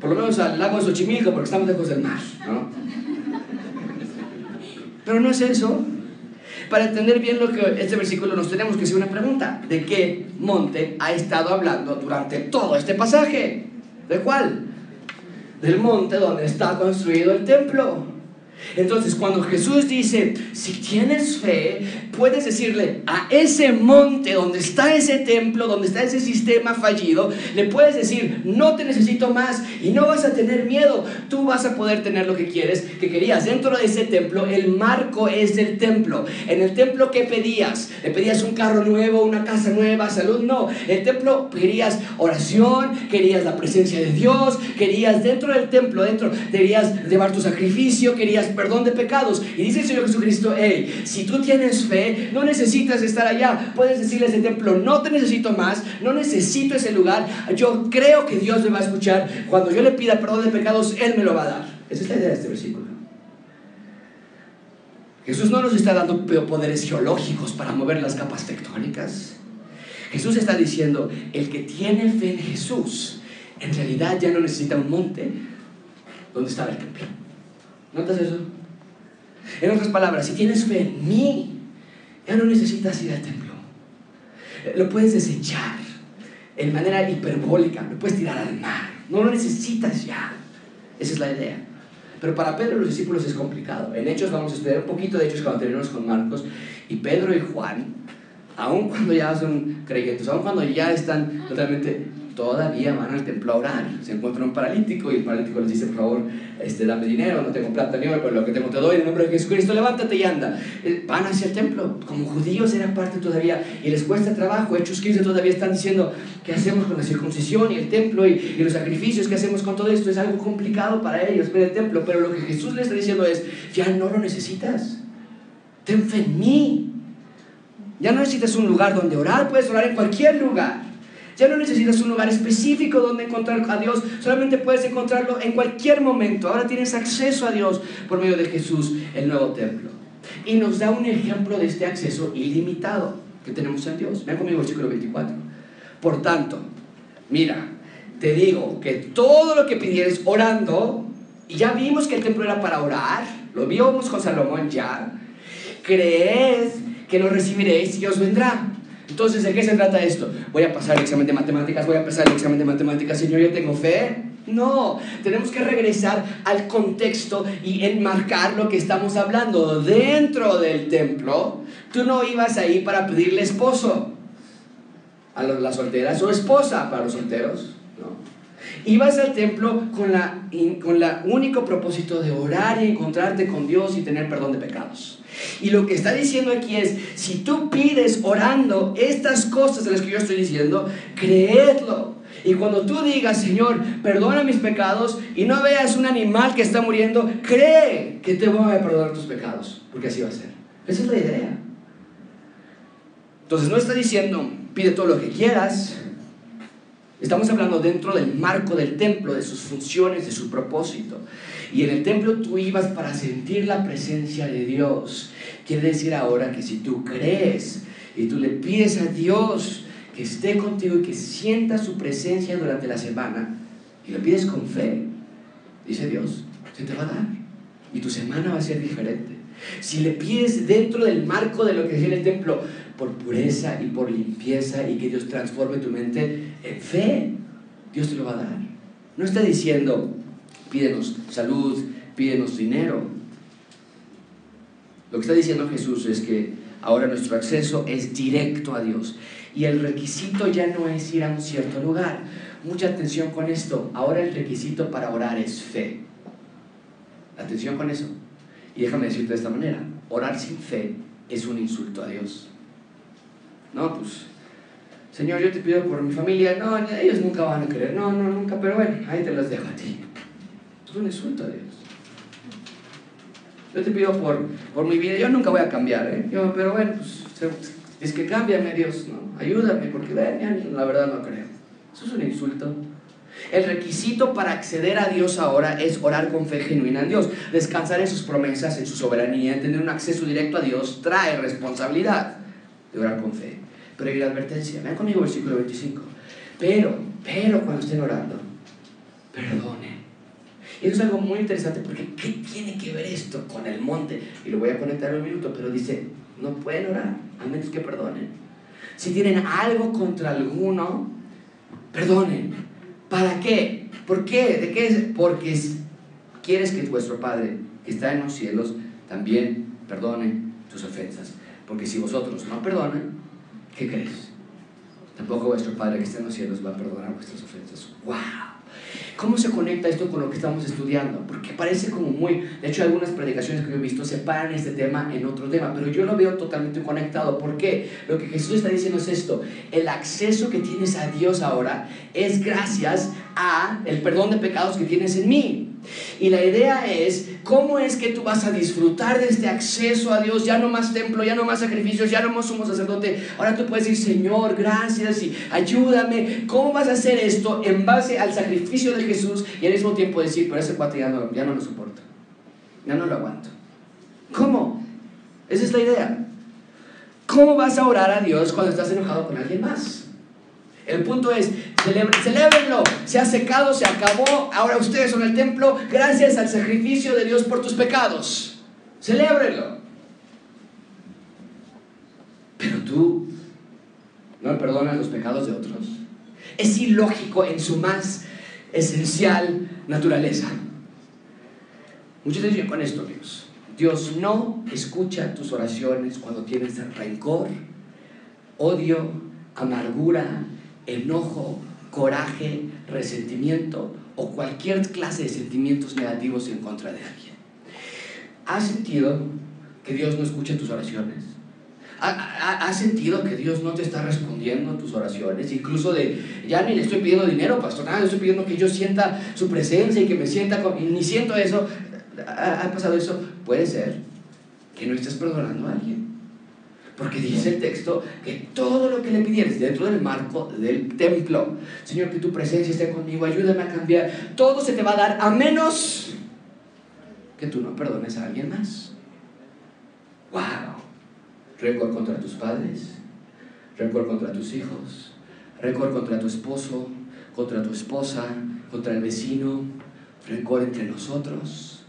Por lo menos al lago de Xochimilco, porque estamos lejos del mar, ¿no? Pero no es eso. Para entender bien lo que este versículo nos tenemos que hacer una pregunta. ¿De qué monte ha estado hablando durante todo este pasaje? ¿De cuál? Del monte donde está construido el templo. Entonces, cuando Jesús dice, si tienes fe, puedes decirle a ese monte donde está ese templo, donde está ese sistema fallido, le puedes decir, no te necesito más y no vas a tener miedo, tú vas a poder tener lo que quieres, que querías. Dentro de ese templo, el marco es el templo. En el templo, ¿qué pedías? ¿Le pedías un carro nuevo, una casa nueva, salud? No, el templo querías oración, querías la presencia de Dios, querías dentro del templo, dentro, querías llevar tu sacrificio, querías perdón de pecados. Y dice el Señor Jesucristo, hey, si tú tienes fe, no necesitas estar allá. Puedes decirle a ese templo, no te necesito más, no necesito ese lugar. Yo creo que Dios me va a escuchar. Cuando yo le pida perdón de pecados, Él me lo va a dar. Esa es la idea de este versículo. Jesús no nos está dando poderes geológicos para mover las capas tectónicas. Jesús está diciendo, el que tiene fe en Jesús, en realidad ya no necesita un monte donde está el templo. ¿Notas eso? En otras palabras, si tienes fe en mí, ya no necesitas ir al templo. Lo puedes desechar en manera hiperbólica, lo puedes tirar al mar. No lo necesitas ya. Esa es la idea. Pero para Pedro y los discípulos es complicado. En Hechos vamos a estudiar un poquito de Hechos cuando terminamos con Marcos. Y Pedro y Juan, aun cuando ya son creyentes, aun cuando ya están totalmente todavía van al templo a orar. Se encuentra un paralítico y el paralítico les dice, por favor, este, dame dinero, no tengo plata ni oro, pero lo que tengo te doy, en el nombre de Jesucristo, levántate y anda. Eh, van hacia el templo, como judíos eran parte todavía y les cuesta trabajo. Hechos 15 todavía están diciendo, ¿qué hacemos con la circuncisión y el templo y, los sacrificios? ¿Qué hacemos con todo esto? Es algo complicado para ellos ver el templo, pero lo que Jesús les está diciendo es, ya no lo necesitas. Ten fe en mí. Ya no necesitas un lugar donde orar, puedes orar en cualquier lugar. Ya no necesitas un lugar específico donde encontrar a Dios, solamente puedes encontrarlo en cualquier momento. Ahora tienes acceso a Dios por medio de Jesús, el nuevo templo. Y nos da un ejemplo de este acceso ilimitado que tenemos en Dios. Ven conmigo el versículo 24. Por tanto, mira, te digo que todo lo que pidieres orando, y ya vimos que el templo era para orar, lo vimos con Salomón ya, creed que lo recibiréis y os vendrá. Entonces, ¿de qué se trata esto? Voy a pasar el examen de matemáticas, voy a pasar el examen de matemáticas, Señor, yo tengo fe. No, tenemos que regresar al contexto y enmarcar lo que estamos hablando. Dentro del templo, tú no ibas ahí para pedirle esposo a las solteras o esposa para los solteros. No. Ibas al templo con la, con la único propósito de orar y encontrarte con Dios y tener perdón de pecados. Y lo que está diciendo aquí es, si tú pides orando estas cosas de las que yo estoy diciendo, creedlo. Y cuando tú digas, Señor, perdona mis pecados y no veas un animal que está muriendo, cree que te voy a perdonar tus pecados, porque así va a ser. Esa es la idea. Entonces no está diciendo, pide todo lo que quieras, Estamos hablando dentro del marco del templo, de sus funciones, de su propósito. Y en el templo tú ibas para sentir la presencia de Dios. Quiere decir ahora que si tú crees y tú le pides a Dios que esté contigo y que sienta su presencia durante la semana, y lo pides con fe, dice Dios, se te va a dar. Y tu semana va a ser diferente. Si le pides dentro del marco de lo que es el templo, por pureza y por limpieza y que Dios transforme tu mente en fe, Dios te lo va a dar. No está diciendo, pídenos salud, pídenos dinero. Lo que está diciendo Jesús es que ahora nuestro acceso es directo a Dios. Y el requisito ya no es ir a un cierto lugar. Mucha atención con esto. Ahora el requisito para orar es fe. Atención con eso. Y déjame decirte de esta manera. Orar sin fe es un insulto a Dios. No, pues, Señor, yo te pido por mi familia. No, ellos nunca van a querer. No, no, nunca. Pero bueno, ahí te los dejo a ti. Es un insulto a Dios. Yo te pido por, por mi vida. Yo nunca voy a cambiar, ¿eh? Pero bueno, pues, es que cámbiame, Dios, ¿no? Ayúdame, porque la verdad no creo. Eso es un insulto. El requisito para acceder a Dios ahora es orar con fe genuina en Dios, descansar en sus promesas, en su soberanía, tener un acceso directo a Dios, trae responsabilidad de orar con fe. Pero hay una advertencia, vean conmigo el versículo 25. Pero, pero cuando estén orando, perdone. Y eso es algo muy interesante porque ¿qué tiene que ver esto con el monte? Y lo voy a conectar en un minuto, pero dice, no pueden orar a menos que perdonen. Si tienen algo contra alguno, perdonen. ¿Para qué? ¿Por qué? ¿De qué es? Porque quieres que vuestro Padre que está en los cielos también perdone tus ofensas. Porque si vosotros no perdonan, ¿qué crees? Tampoco vuestro Padre que está en los cielos va a perdonar vuestras ofensas. ¡Wow! ¿Cómo se conecta esto con lo que estamos estudiando? Porque parece como muy... De hecho, algunas predicaciones que yo he visto separan este tema en otro tema, pero yo lo veo totalmente conectado. ¿Por qué? Lo que Jesús está diciendo es esto. El acceso que tienes a Dios ahora es gracias a el perdón de pecados que tienes en mí. Y la idea es, ¿cómo es que tú vas a disfrutar de este acceso a Dios? Ya no más templo, ya no más sacrificios, ya no más sumo sacerdote. Ahora tú puedes decir, Señor, gracias y ayúdame. ¿Cómo vas a hacer esto en base al sacrificio de Jesús y al mismo tiempo decir, pero ese cuate ya no, ya no lo soporto, ya no lo aguanto? ¿Cómo? Esa es la idea. ¿Cómo vas a orar a Dios cuando estás enojado con alguien más? El punto es, celebrenlo, se ha secado, se acabó, ahora ustedes son el templo, gracias al sacrificio de Dios por tus pecados. Celébrenlo. Pero tú no perdonas los pecados de otros. Es ilógico en su más esencial naturaleza. Muchos dicen con esto, amigos. Dios no escucha tus oraciones cuando tienes rencor, odio, amargura, enojo, coraje, resentimiento o cualquier clase de sentimientos negativos en contra de alguien. ¿Has sentido que Dios no escucha tus oraciones? ¿Has sentido que Dios no te está respondiendo a tus oraciones? Incluso de, ya ni le estoy pidiendo dinero, pastor, nada, le estoy pidiendo que yo sienta su presencia y que me sienta, con, ni siento eso. ¿Ha pasado eso? Puede ser que no estés perdonando a alguien. Porque dice el texto que todo lo que le pidieres dentro del marco del templo, Señor, que tu presencia esté conmigo, ayúdame a cambiar, todo se te va a dar a menos que tú no perdones a alguien más. ¡Wow! Rencor contra tus padres, rencor contra tus hijos, rencor contra tu esposo, contra tu esposa, contra el vecino, rencor entre nosotros.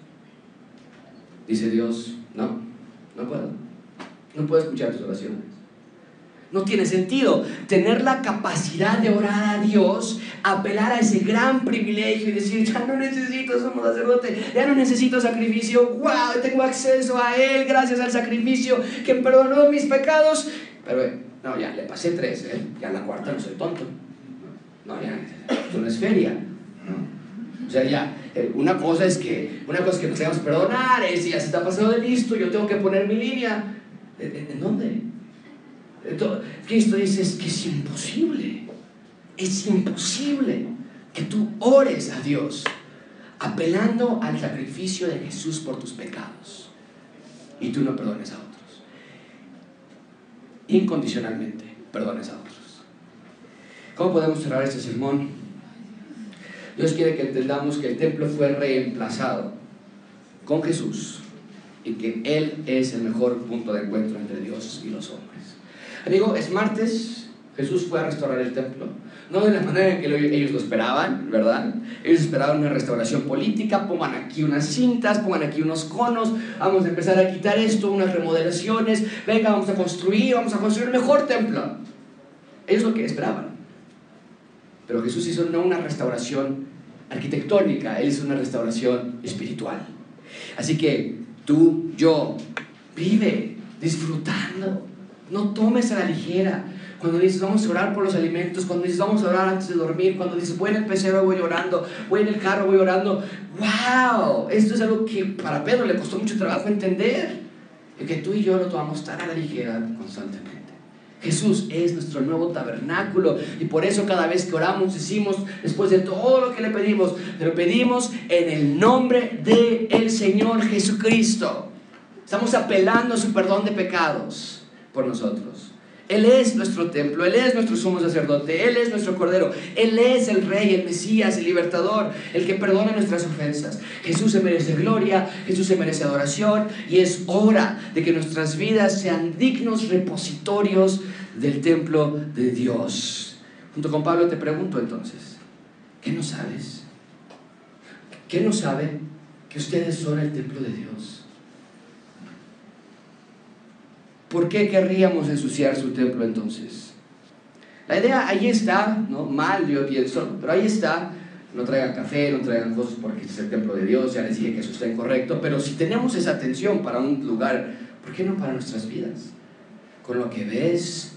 Dice Dios, no, no puedo. No puedo escuchar tus oraciones. No tiene sentido tener la capacidad de orar a Dios, apelar a ese gran privilegio y decir, ya no necesito somos sacerdote, ya no necesito sacrificio, wow, tengo acceso a Él gracias al sacrificio que perdonó mis pecados. Pero no, ya le pasé tres, ¿eh? ya la cuarta no soy tonto. No, ya, esto no es feria. O sea, ya, eh, una cosa es que, una cosa es que nos debemos perdonar, es ya se está pasando de listo, yo tengo que poner mi línea. ¿En, dónde? Cristo dice es que es imposible. Es imposible que tú ores a Dios apelando al sacrificio de Jesús por tus pecados y tú no perdones a otros. Incondicionalmente perdones a otros. ¿Cómo podemos cerrar este sermón? Dios quiere que entendamos que el templo fue reemplazado con Jesús y que Él es el mejor punto de encuentro entre Dios y los hombres. Amigo, es martes, Jesús fue a restaurar el templo. No de la manera en que ellos lo esperaban, ¿verdad? Ellos esperaban una restauración política, pongan aquí unas cintas, pongan aquí unos conos, vamos a empezar a quitar esto, unas remodelaciones, venga, vamos a construir, vamos a construir el mejor templo. Ellos lo que esperaban. Pero Jesús hizo no una restauración arquitectónica, Él hizo una restauración espiritual. Así que tú, yo, vive disfrutando, no tomes a la ligera. Cuando dices vamos a orar por los alimentos, cuando dices vamos a orar antes de dormir, cuando dices voy en el pecero, voy orando, voy en el carro, voy orando. ¡Wow! Esto es algo que para Pedro le costó mucho trabajo entender. Y que tú y yo lo tomamos tan a la ligera constantemente. Jesús es nuestro nuevo tabernáculo y por eso cada vez que oramos decimos, después de todo lo que le pedimos, lo pedimos en el nombre del el Señor Jesucristo. Estamos apelando a su perdón de pecados por nosotros. Él es nuestro templo, Él es nuestro sumo sacerdote, Él es nuestro cordero, Él es el rey, el Mesías, el libertador, el que perdona nuestras ofensas. Jesús se merece gloria, Jesús se merece adoración y es hora de que nuestras vidas sean dignos repositorios del templo de Dios. Junto con Pablo te pregunto entonces, ¿qué no sabes? ¿Qué no sabe que ustedes son el templo de Dios? ¿Por qué querríamos ensuciar su templo entonces? La idea ahí está, ¿no? Mal yo pienso, pero ahí está. No traigan café, no traigan cosas porque este es el templo de Dios, ya les dije que eso está incorrecto, pero si tenemos esa atención para un lugar, ¿por qué no para nuestras vidas? Con lo que ves,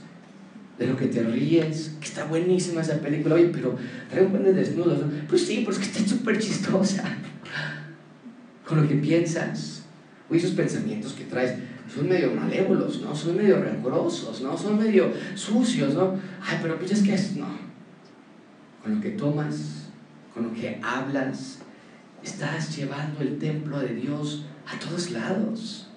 de lo que te ríes, que está buenísima esa película, oye, pero trae un buen de desnudos. Pues sí, pero que está súper chistosa. Con lo que piensas, o esos pensamientos que traes son medio malévolos, ¿no? Son medio rencorosos, ¿no? Son medio sucios, ¿no? Ay, pero pues es que es, no. Con lo que tomas, con lo que hablas, estás llevando el templo de Dios a todos lados.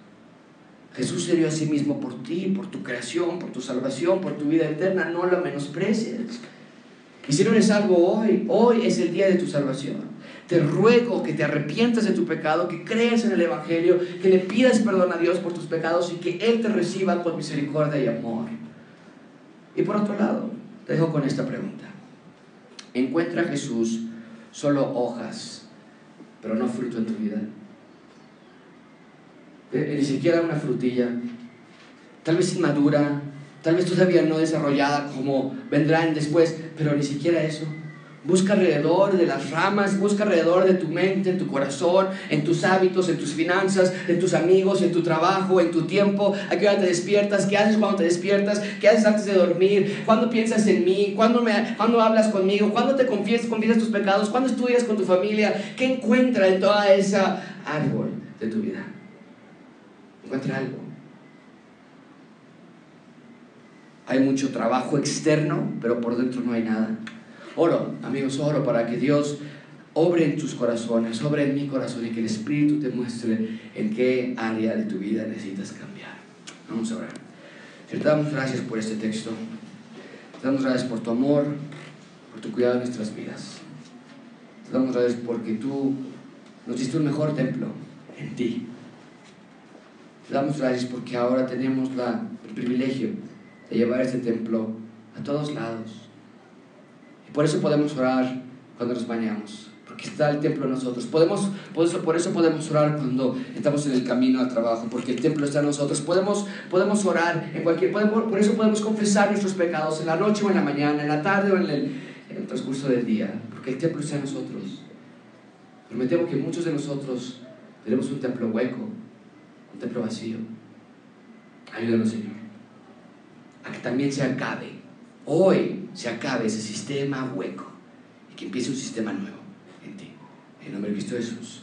Jesús se dio a sí mismo por ti, por tu creación, por tu salvación, por tu vida eterna. No lo menosprecies. Y si no eres salvo hoy, hoy es el día de tu salvación. Te ruego que te arrepientas de tu pecado, que creas en el Evangelio, que le pidas perdón a Dios por tus pecados y que Él te reciba con misericordia y amor. Y por otro lado, te dejo con esta pregunta. ¿Encuentra Jesús solo hojas, pero no fruto en tu vida? Eh, ni siquiera una frutilla, tal vez inmadura, tal vez todavía no desarrollada como vendrán después, pero ni siquiera eso. Busca alrededor de las ramas, busca alrededor de tu mente, en tu corazón, en tus hábitos, en tus finanzas, en tus amigos, en tu trabajo, en tu tiempo, a qué hora te despiertas, qué haces cuando te despiertas, qué haces antes de dormir, cuándo piensas en mí, cuándo, me, cuándo hablas conmigo, cuándo te confiesas, confiesas tus pecados, cuándo estudias con tu familia, qué encuentra en toda esa árbol de tu vida. Encuentra algo. Hay mucho trabajo externo, pero por dentro no hay nada. Oro, amigos, oro para que Dios obre en tus corazones, obre en mi corazón y que el Espíritu te muestre en qué área de tu vida necesitas cambiar. Vamos a orar. Te damos gracias por este texto. Te damos gracias por tu amor, por tu cuidado de nuestras vidas. Te damos gracias porque tú nos diste un mejor templo en ti. Te damos gracias porque ahora tenemos el privilegio de llevar este templo a todos lados por eso podemos orar cuando nos bañamos, porque está el templo en nosotros. Podemos, por, eso, por eso podemos orar cuando estamos en el camino al trabajo, porque el templo está en nosotros. Podemos, podemos orar en cualquier, podemos, por eso podemos confesar nuestros pecados en la noche o en la mañana, en la tarde o en el, transcurso del día, porque el templo está en nosotros. Prometemos que muchos de nosotros tenemos un templo hueco, un templo vacío. Ayúdanos, Señor, a que también se acabe hoy se acabe ese sistema hueco y que empiece un sistema nuevo en ti. En el nombre de Cristo.